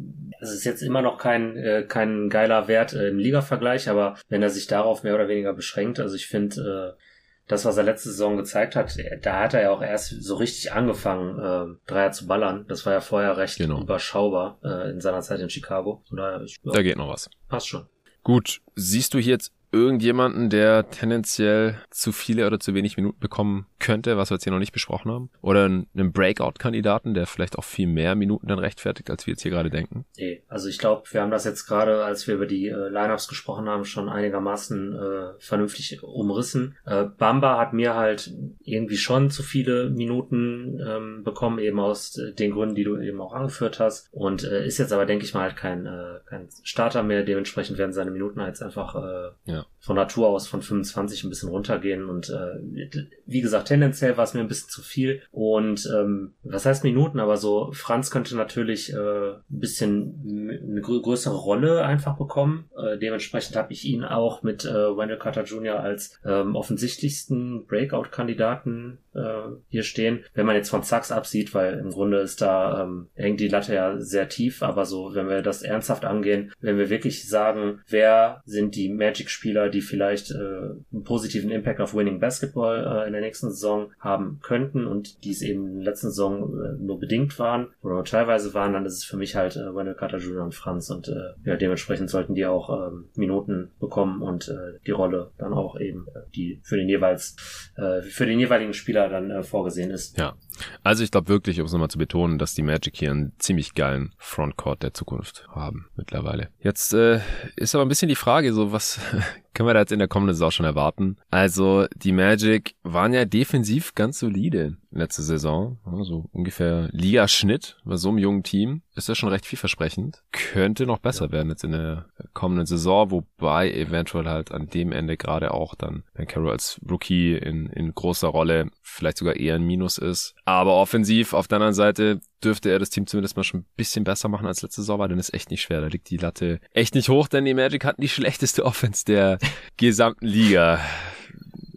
das ist jetzt immer noch kein, äh, kein geiler Wert äh, im Liga-Vergleich, aber wenn er sich darauf mehr oder weniger beschränkt, also ich finde, äh, das, was er letzte Saison gezeigt hat, da hat er ja auch erst so richtig angefangen, äh, Dreier zu ballern. Das war ja vorher recht genau. überschaubar äh, in seiner Zeit in Chicago. Daher, ich, ja, da geht noch was. Passt schon. Gut, siehst du hier jetzt irgendjemanden, der tendenziell zu viele oder zu wenig Minuten bekommen könnte, was wir jetzt hier noch nicht besprochen haben? Oder einen Breakout-Kandidaten, der vielleicht auch viel mehr Minuten dann rechtfertigt, als wir jetzt hier gerade denken? Nee, also ich glaube, wir haben das jetzt gerade, als wir über die äh, Lineups gesprochen haben, schon einigermaßen äh, vernünftig umrissen. Äh, Bamba hat mir halt irgendwie schon zu viele Minuten ähm, bekommen, eben aus äh, den Gründen, die du eben auch angeführt hast. Und äh, ist jetzt aber, denke ich mal, halt kein, äh, kein Starter mehr. Dementsprechend werden seine Minuten jetzt einfach äh, ja von Natur aus von 25 ein bisschen runtergehen. Und äh, wie gesagt, tendenziell war es mir ein bisschen zu viel. Und ähm, was heißt Minuten, aber so, Franz könnte natürlich äh, ein bisschen eine grö größere Rolle einfach bekommen. Äh, dementsprechend habe ich ihn auch mit äh, Wendell Carter Jr. als ähm, offensichtlichsten Breakout-Kandidaten äh, hier stehen. Wenn man jetzt von Sachs absieht, weil im Grunde ist da, ähm, hängt die Latte ja sehr tief, aber so, wenn wir das ernsthaft angehen, wenn wir wirklich sagen, wer sind die Magic-Spieler, die vielleicht äh, einen positiven Impact auf Winning Basketball äh, in der nächsten Saison haben könnten und die es eben in der letzten Saison äh, nur bedingt waren oder teilweise waren, dann ist es für mich halt äh, Wendell Carter Jr. und Franz und äh, ja, dementsprechend sollten die auch ähm, Minuten bekommen und äh, die Rolle dann auch eben, äh, die für den jeweils, äh, für den jeweiligen Spieler dann äh, vorgesehen ist. Ja, also ich glaube wirklich, um es nochmal zu betonen, dass die Magic hier einen ziemlich geilen Frontcourt der Zukunft haben mittlerweile. Jetzt äh, ist aber ein bisschen die Frage, so was können wir da jetzt in der kommenden Saison schon erwarten? Also die Magic waren ja defensiv ganz solide letzte Saison. Also ungefähr Ligaschnitt bei so einem jungen Team. Ist das schon recht vielversprechend. Könnte noch besser ja. werden jetzt in der kommenden Saison, wobei eventuell halt an dem Ende gerade auch dann Ben Carroll als Rookie in, in großer Rolle vielleicht sogar eher ein Minus ist. Aber offensiv auf der anderen Seite dürfte er das Team zumindest mal schon ein bisschen besser machen als letzte Saison, weil dann ist echt nicht schwer. Da liegt die Latte echt nicht hoch, denn die Magic hatten die schlechteste Offense der gesamten Liga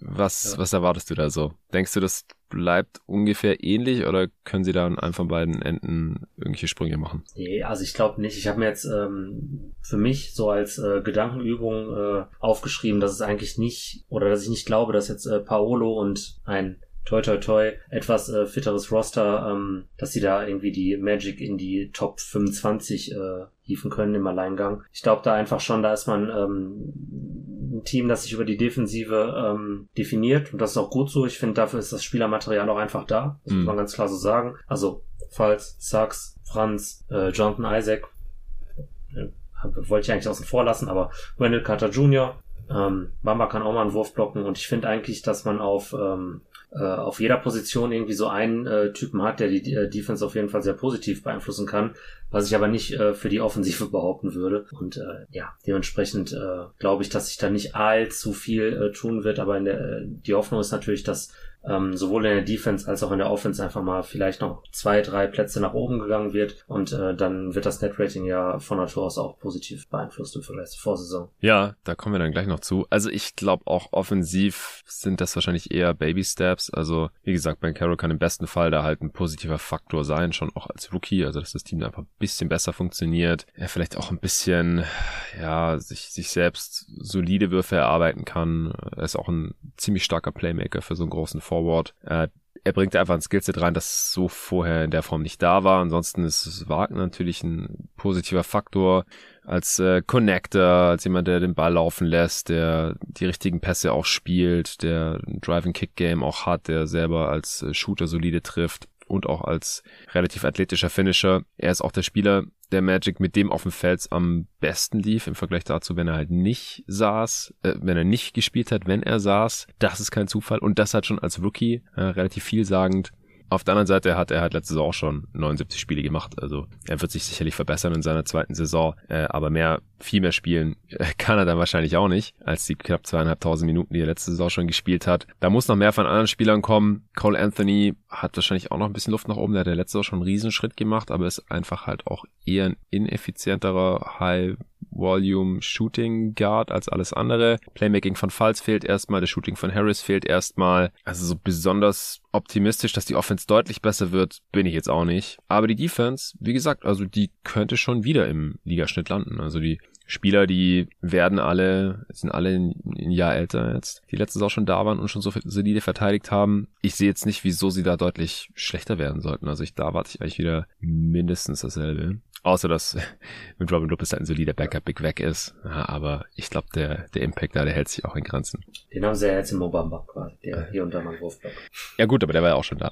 Was, Ja. was erwartest du da so? Denkst du, das bleibt ungefähr ähnlich oder können sie da an einem von beiden Enden irgendwelche Sprünge machen? Nee, also ich glaube nicht. Ich habe mir jetzt ähm, für mich so als äh, Gedankenübung äh, aufgeschrieben, dass es eigentlich nicht, oder dass ich nicht glaube, dass jetzt äh, Paolo und ein toi toi toi etwas äh, fitteres Roster, ähm, dass sie da irgendwie die Magic in die Top 25 äh, hieven können im Alleingang. Ich glaube da einfach schon, da ist man ähm, ein Team, das sich über die Defensive ähm, definiert und das ist auch gut so. Ich finde, dafür ist das Spielermaterial auch einfach da. Das Mhm. muss man ganz klar so sagen. Also Falls, Sachs, Franz, äh, Jonathan Isaac, äh, wollte ich eigentlich außen vor lassen, aber Wendell Carter Jr., ähm, Bamba kann auch mal einen Wurf blocken und ich finde eigentlich, dass man auf, ähm, äh, auf jeder Position irgendwie so einen äh, Typen hat, der die äh, Defense auf jeden Fall sehr positiv beeinflussen kann, was ich aber nicht äh, für die Offensive behaupten würde. Und äh, ja, dementsprechend äh, glaube ich, dass sich da nicht allzu viel äh, tun wird, aber in der, äh, die Hoffnung ist natürlich, dass ähm, sowohl in der Defense als auch in der Offense einfach mal vielleicht noch zwei, drei Plätze nach oben gegangen wird und äh, dann wird das Net-Rating ja von Natur aus auch positiv beeinflusst im Vergleich zur Vorsaison. Ja, da kommen wir dann gleich noch zu. Also ich glaube auch offensiv sind das wahrscheinlich eher Baby Steps. Also wie gesagt, Ben Carroll kann im besten Fall da halt ein positiver Faktor sein, schon auch als Rookie. Also dass das Team einfach ein bisschen besser funktioniert. Er vielleicht auch ein bisschen, ja, sich, sich selbst solide Würfe erarbeiten kann. Er ist auch ein ziemlich starker Playmaker für so einen großen Forward. Äh, er bringt einfach ein Skillset rein, das so vorher in der Form nicht da war. Ansonsten ist Wagner natürlich ein positiver Faktor als äh, Connector, als jemand, der den Ball laufen lässt, der die richtigen Pässe auch spielt, der ein Drive-and-Kick-Game auch hat, der selber als äh, Shooter solide trifft und auch als relativ athletischer Finisher. Er ist auch der Spieler der Magic, mit dem auf dem Feld am besten lief im Vergleich dazu, wenn er halt nicht saß, äh, wenn er nicht gespielt hat, wenn er saß. Das ist kein Zufall und das hat schon als Rookie äh, relativ vielsagend. Auf der anderen Seite hat er halt letzte Saison auch schon 79 Spiele gemacht. Also er wird sich sicherlich verbessern in seiner zweiten Saison. Äh, aber mehr, viel mehr spielen äh, kann er dann wahrscheinlich auch nicht, als die knapp zweieinhalbtausend Minuten, die er letzte Saison schon gespielt hat. Da muss noch mehr von anderen Spielern kommen. Cole Anthony hat wahrscheinlich auch noch ein bisschen Luft nach oben. Der hat ja letzte Saison schon einen Riesenschritt gemacht, aber ist einfach halt auch eher ein ineffizienterer High Volume Shooting Guard als alles andere. Playmaking von Falls fehlt erstmal, das Shooting von Harris fehlt erstmal. Also so besonders optimistisch, dass die Offense deutlich besser wird, bin ich jetzt auch nicht. Aber die Defense, wie gesagt, also die könnte schon wieder im Ligaschnitt landen. Also die Spieler, die werden alle, sind alle ein, Jahr älter jetzt, die letztes auch schon da waren und schon so solide verteidigt haben. Ich sehe jetzt nicht, wieso sie da deutlich schlechter werden sollten. Also ich, da warte ich eigentlich wieder mindestens dasselbe. Außer, dass mit Robin Lopez halt ein solider Backup Big weg ist. Ja, aber ich glaube, der, der Impact da, der hält sich auch in Grenzen. Den haben sie ja jetzt im Mobamba quasi, der hier mal einen Wurfblock. Ja gut, aber der war ja auch schon da.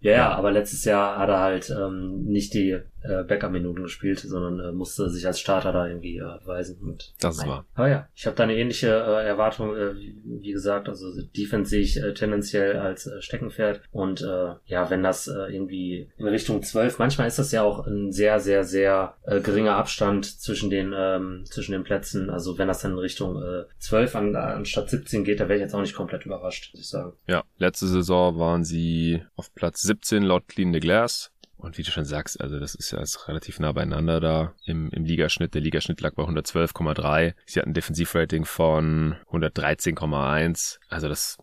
Ja, ja, aber letztes Jahr hat er halt ähm, nicht die äh, Backup-Minuten gespielt, sondern äh, musste sich als Starter da irgendwie äh, beweisen. Und, Das ist wahr. Aber ja, ich habe da eine ähnliche äh, Erwartung, äh, wie, wie gesagt, also Defense sehe ich äh, tendenziell als äh, Steckenpferd und äh, ja, wenn das äh, irgendwie in Richtung 12, manchmal ist das ja auch ein sehr, sehr, sehr äh, geringer Abstand zwischen den ähm, zwischen den Plätzen, also wenn das dann in Richtung äh, 12 an, anstatt 17 geht, da wäre ich jetzt auch nicht komplett überrascht, muss ich sagen. Ja, letzte Saison waren sie auf Platz 17 laut Clean the Glass. Und wie du schon sagst, also das ist ja jetzt relativ nah beieinander da im, im Ligaschnitt. Der Ligaschnitt lag bei 112,3. Sie hatten ein Defensivrating von 113,1. Also das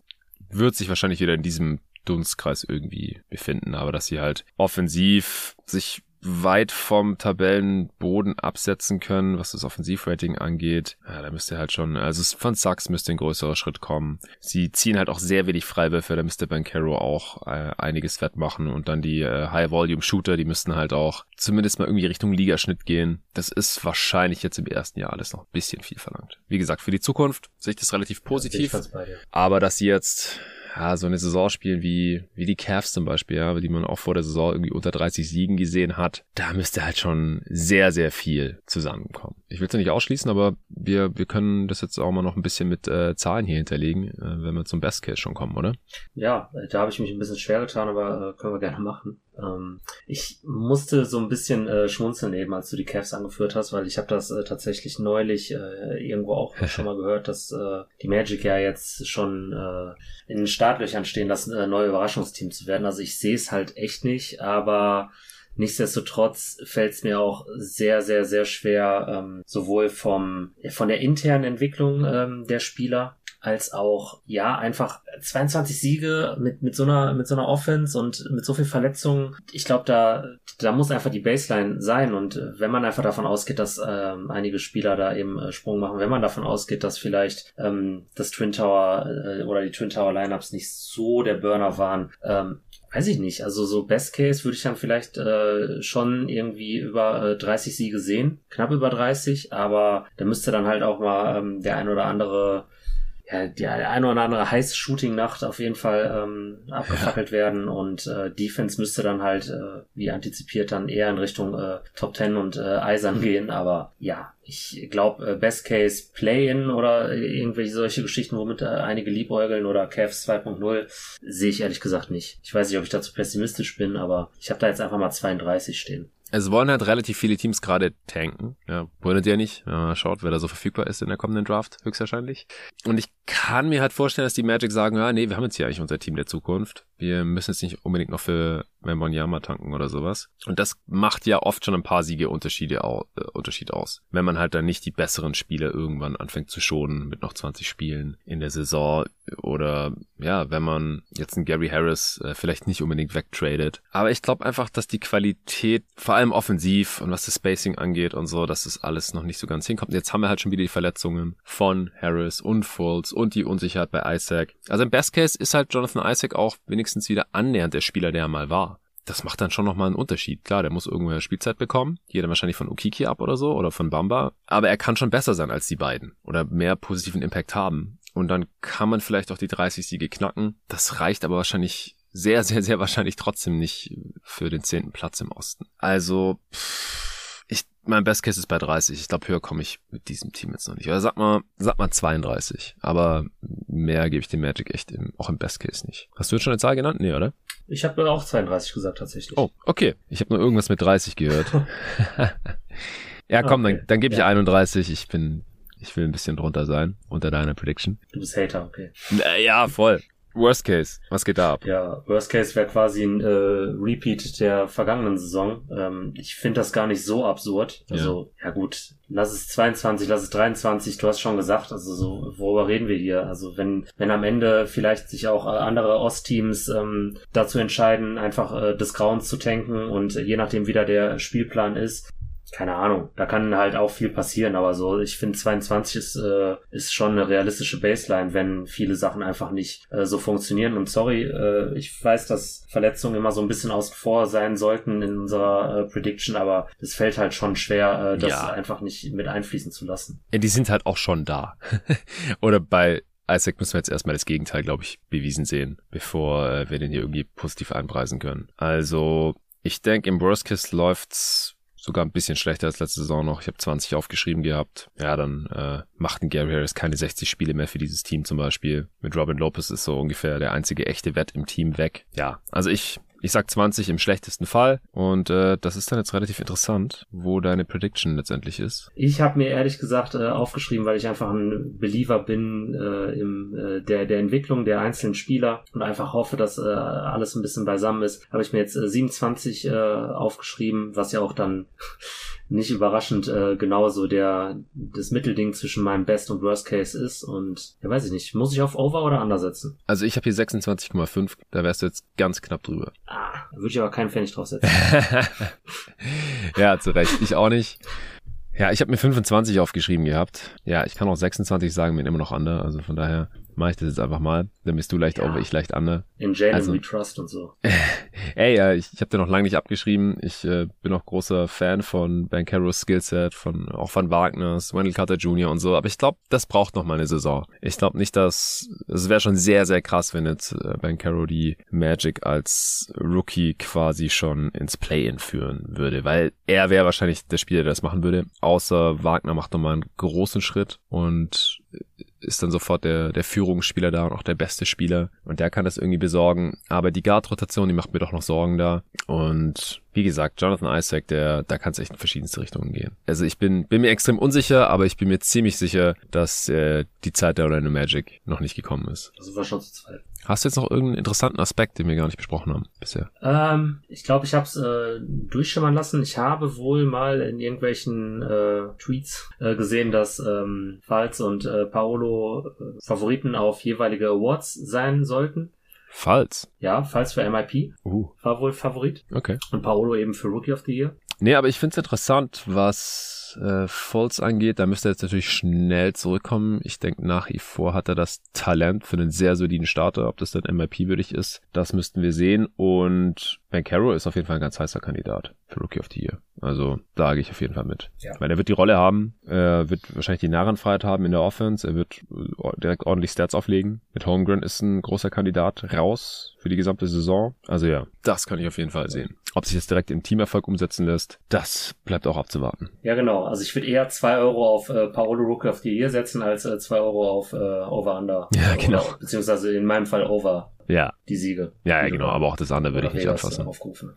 wird sich wahrscheinlich wieder in diesem Dunstkreis irgendwie befinden, aber dass sie halt offensiv sich weit vom Tabellenboden absetzen können, was das Offensivrating angeht. Ja, da müsste halt schon, also von Sachs müsste ein größerer Schritt kommen. Sie ziehen halt auch sehr wenig Freiwürfe, da müsste Bankero auch äh, einiges wettmachen und dann die äh, High-Volume-Shooter, die müssten halt auch zumindest mal irgendwie Richtung Ligaschnitt gehen. Das ist wahrscheinlich jetzt im ersten Jahr alles noch ein bisschen viel verlangt. Wie gesagt, für die Zukunft sehe ich das relativ positiv. bei dir. Aber dass sie jetzt ja, so eine Saison spielen wie, wie die Cavs zum Beispiel, ja, die man auch vor der Saison irgendwie unter 30 Siegen gesehen hat, da müsste halt schon sehr, sehr viel zusammenkommen. Ich will es ja nicht ausschließen, aber wir, wir können das jetzt auch mal noch ein bisschen mit äh, Zahlen hier hinterlegen, äh, wenn wir zum Best Case schon kommen, oder? Ja, da habe ich mich ein bisschen schwer getan, aber äh, können wir gerne machen. Ähm, ich musste so ein bisschen äh, schmunzeln eben, als du die Cavs angeführt hast, weil ich habe das äh, tatsächlich neulich äh, irgendwo auch schon mal gehört, dass äh, die Magic ja jetzt schon äh, in den Startlöchern stehen, das äh, neue Überraschungsteam zu werden. Also ich sehe es halt echt nicht, aber Nichtsdestotrotz fällt es mir auch sehr, sehr, sehr schwer, ähm, sowohl vom von der internen Entwicklung ähm, der Spieler als auch, ja, einfach 22 Siege mit, mit so einer, mit so einer Offense und mit so viel Verletzungen. Ich glaube, da, da muss einfach die Baseline sein und äh, wenn man einfach davon ausgeht, dass ähm, einige Spieler da eben äh, Sprung machen, wenn man davon ausgeht, dass vielleicht ähm, das Twin Tower äh, oder die Twin Tower Lineups nicht so der Burner waren, ähm, weiß ich nicht. Also so Best Case würde ich dann vielleicht äh, schon irgendwie über äh, 30 Siege sehen, knapp über 30, aber da müsste dann halt auch mal ähm, der ein oder andere ja, die eine oder andere heiße Shooting-Nacht auf jeden Fall ähm, abgefackelt ja. werden und äh, Defense müsste dann halt, äh, wie antizipiert, dann eher in Richtung äh, Top 10 und äh, Eisern gehen. Aber ja, ich glaube, äh, Best Case Play-In oder irgendwelche solche Geschichten, womit äh, einige liebäugeln oder Cavs 2.0, sehe ich ehrlich gesagt nicht. Ich weiß nicht, ob ich dazu pessimistisch bin, aber ich habe da jetzt einfach mal 32 stehen. Es wollen halt relativ viele Teams gerade tanken. Ja, wollen ja nicht. Ja, schaut, wer da so verfügbar ist in der kommenden Draft, höchstwahrscheinlich. Und ich kann mir halt vorstellen, dass die Magic sagen, ja, nee, wir haben jetzt hier eigentlich unser Team der Zukunft. Wir müssen jetzt nicht unbedingt noch für Membonyama tanken oder sowas. Und das macht ja oft schon ein paar Siege Unterschiede au äh, Unterschied aus. Wenn man halt dann nicht die besseren Spieler irgendwann anfängt zu schonen mit noch 20 Spielen in der Saison oder ja, wenn man jetzt einen Gary Harris äh, vielleicht nicht unbedingt wegtradet. Aber ich glaube einfach, dass die Qualität, vor allem offensiv und was das Spacing angeht und so, dass das alles noch nicht so ganz hinkommt. Und jetzt haben wir halt schon wieder die Verletzungen von Harris und Fultz und die Unsicherheit bei Isaac. Also im Best Case ist halt Jonathan Isaac auch wenigstens wieder annähernd der Spieler, der er mal war. Das macht dann schon nochmal einen Unterschied. Klar, der muss irgendwoher Spielzeit bekommen. Hier dann wahrscheinlich von Ukiki ab oder so oder von Bamba. Aber er kann schon besser sein als die beiden oder mehr positiven Impact haben. Und dann kann man vielleicht auch die 30 Siege knacken. Das reicht aber wahrscheinlich sehr, sehr, sehr wahrscheinlich trotzdem nicht für den zehnten Platz im Osten. Also, pff mein Best Case ist bei 30. Ich glaube, höher komme ich mit diesem Team jetzt noch nicht. Oder sag mal, sag mal 32. Aber mehr gebe ich dem Magic echt im, auch im Best Case nicht. Hast du jetzt schon eine Zahl genannt? Nee, oder? Ich habe auch 32 gesagt tatsächlich. Oh, okay. Ich habe nur irgendwas mit 30 gehört. ja, komm, okay. dann, dann gebe ich ja. 31. Ich bin, ich will ein bisschen drunter sein unter deiner Prediction. Du bist Hater, okay. Ja, voll. Worst Case, was geht da ab? Ja, Worst Case wäre quasi ein äh, Repeat der vergangenen Saison. Ähm, ich finde das gar nicht so absurd. Also, ja. ja. gut, lass es 22, lass es 23, du hast schon gesagt, also so, worüber reden wir hier? Also wenn, wenn am Ende vielleicht sich auch äh, andere Ostteams ähm, dazu entscheiden, einfach äh, des Grauens zu tanken und je nachdem wieder der Spielplan ist, keine Ahnung, da kann halt auch viel passieren, aber so, ich finde 22 ist, äh, ist schon eine realistische Baseline, wenn viele Sachen einfach nicht äh, so funktionieren. Und sorry, äh, ich weiß, dass Verletzungen immer so ein bisschen außen vor sein sollten in unserer äh, Prediction, aber es fällt halt schon schwer, äh, das ja. einfach nicht mit einfließen zu lassen. Ja, die sind halt auch schon da. Oder bei Isaac müssen wir jetzt erstmal das Gegenteil, glaube ich, bewiesen sehen, bevor äh, wir den hier irgendwie positiv einpreisen können. Also, ich denke, im Worst Case läuft's sogar ein bisschen schlechter als letzte Saison noch. Ich habe 20 aufgeschrieben gehabt. Ja, dann äh, macht ein Gary Harris keine 60 Spiele mehr für dieses Team zum Beispiel. Mit Robin Lopez ist so ungefähr der einzige echte Wett im Team weg. Ja, also ich ich sag 20 im schlechtesten Fall. Und äh, das ist dann jetzt relativ interessant, wo deine Prediction letztendlich ist. Ich habe mir ehrlich gesagt äh, aufgeschrieben, weil ich einfach ein Believer bin äh, im äh, der der Entwicklung der einzelnen Spieler und einfach hoffe, dass äh, alles ein bisschen beisammen ist. Habe ich mir jetzt äh, 27 äh, aufgeschrieben, was ja auch dann nicht überraschend äh, genauso der das Mittelding zwischen meinem Best und Worst Case ist und ja weiß ich nicht, muss ich auf Over oder Under setzen? Also ich habe hier 26,5, da wärst du jetzt ganz knapp drüber. Ah, würde ich aber keinen Pfennig draufsetzen. ja, zu Recht, ich auch nicht. Ja, ich habe mir 25 aufgeschrieben gehabt. Ja, ich kann auch 26 sagen, bin immer noch Under, also von daher mache ich das jetzt einfach mal. Dann bist du leicht ja. over, ich leicht under. In Jane also, We Trust und so. ey, ja, ich, ich habe dir noch lange nicht abgeschrieben. Ich äh, bin auch großer Fan von Ben Carrolls Skillset, von auch von Wagners, Wendell Carter Jr. und so. Aber ich glaube, das braucht noch mal eine Saison. Ich glaube nicht, dass es wäre schon sehr, sehr krass, wenn jetzt äh, Ben Carroll die Magic als Rookie quasi schon ins Play-In führen würde, weil er wäre wahrscheinlich der Spieler, der das machen würde. Außer Wagner macht noch mal einen großen Schritt und ist dann sofort der, der Führungsspieler da und auch der beste Spieler. Und der kann das irgendwie besorgen. Aber die Guard-Rotation, die macht mir doch noch Sorgen da. Und wie gesagt, Jonathan Isaac, der, da kann es echt in verschiedenste Richtungen gehen. Also ich bin, bin mir extrem unsicher, aber ich bin mir ziemlich sicher, dass äh, die Zeit der Orlando Magic noch nicht gekommen ist. Also war schon zu zweit. Hast du jetzt noch irgendeinen interessanten Aspekt, den wir gar nicht besprochen haben bisher? Ähm, ich glaube, ich habe es äh, durchschimmern lassen. Ich habe wohl mal in irgendwelchen äh, Tweets äh, gesehen, dass ähm, Falz und äh, Paolo äh, Favoriten auf jeweilige Awards sein sollten. Falls. Ja, Falls für MIP Uh, war wohl Favorit. okay. Und Paolo eben für Rookie of the Year. Nee, aber ich finde es interessant, was äh, Fultz angeht. Da müsste er jetzt natürlich schnell zurückkommen. Ich denke, nach wie vor hat er das Talent für einen sehr soliden Starter. Ob das dann MIP-würdig ist, das müssten wir sehen. Und Ben Caro ist auf jeden Fall ein ganz heißer Kandidat für Rookie of the Year. Also da gehe ich auf jeden Fall mit. Ja. Weil er wird die Rolle haben, er wird wahrscheinlich die Narrenfreiheit haben in der Offense, er wird äh, direkt ordentlich Stats auflegen. Mit Holmgren ist ein großer Kandidat raus für die gesamte Saison. Also ja, das kann ich auf jeden Fall sehen. Ob sich das direkt im Teamerfolg umsetzen lässt, das bleibt auch abzuwarten. Ja, genau. Also ich würde eher zwei Euro auf äh, Paolo Rookie of the Year setzen, als äh, zwei Euro auf äh, Over-Under. Ja, genau. Oder, beziehungsweise in meinem Fall Over Ja, die Siege. ja, ja genau, aber auch das andere würde ich nicht Vegas, anfassen. Aufgerufen.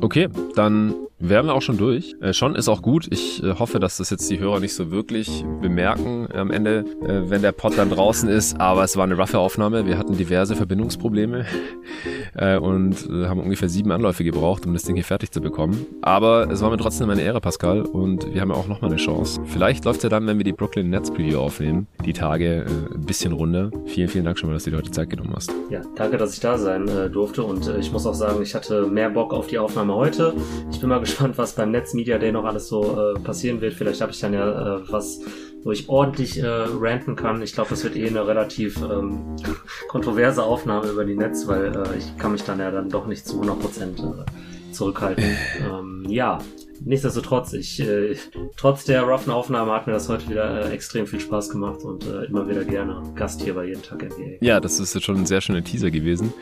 Okay, dann wären wir auch schon durch. Äh, schon ist auch gut. Ich äh, hoffe, dass das jetzt die Hörer nicht so wirklich bemerken am Ende, äh, wenn der Pod dann draußen ist. Aber es war eine roughe Aufnahme. Wir hatten diverse Verbindungsprobleme äh, und äh, haben ungefähr sieben Anläufe gebraucht, um das Ding hier fertig zu bekommen. Aber es war mir trotzdem eine Ehre, Pascal. Und wir haben ja auch nochmal eine Chance. Vielleicht läuft ja dann, wenn wir die Brooklyn Nets Preview aufnehmen, die Tage äh, ein bisschen runter. Vielen, vielen Dank schon mal, dass du dir heute Zeit genommen hast. Ja, danke, dass ich da sein äh, durfte und äh, ich muss auch sagen, ich hatte mehr Bock auf die Aufnahme heute. Ich bin mal gespannt, was beim Netz Media Day noch alles so äh, passieren wird. Vielleicht habe ich dann ja äh, was, wo ich ordentlich äh, ranten kann. Ich glaube, das wird eh eine relativ ähm, kontroverse Aufnahme über die Netz, weil äh, ich kann mich dann ja dann doch nicht zu 100% äh, zurückhalten. ähm, ja, nichtsdestotrotz, ich, äh, trotz der roughen Aufnahme hat mir das heute wieder äh, extrem viel Spaß gemacht und äh, immer wieder gerne Gast hier bei jeden Tag NBA. Ja, das ist jetzt schon ein sehr schöner Teaser gewesen.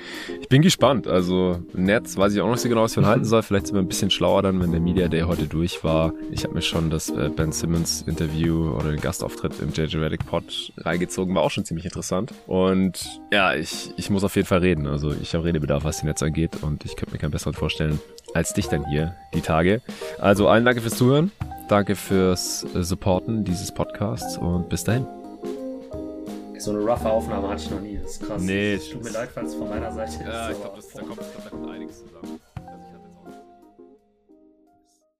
Ich bin gespannt. Also Netz weiß ich auch noch nicht so genau, was ich von halten soll. Vielleicht sind wir ein bisschen schlauer dann, wenn der Media Day heute durch war. Ich habe mir schon das äh, Ben Simmons Interview oder den Gastauftritt im JJ Redick Pod reingezogen. War auch schon ziemlich interessant. Und ja, ich, ich muss auf jeden Fall reden. Also ich habe Redebedarf, was die Netz angeht. Und ich könnte mir keinen besseren vorstellen als dich dann hier die Tage. Also allen danke fürs Zuhören. Danke fürs äh, Supporten dieses Podcasts und bis dahin. So eine roughe Aufnahme hatte ich noch nie. Das ist krass. Nee, Tut mir leid, falls es von meiner Seite Ja, ist, ich glaube, da kommt, kommt einiges zusammen.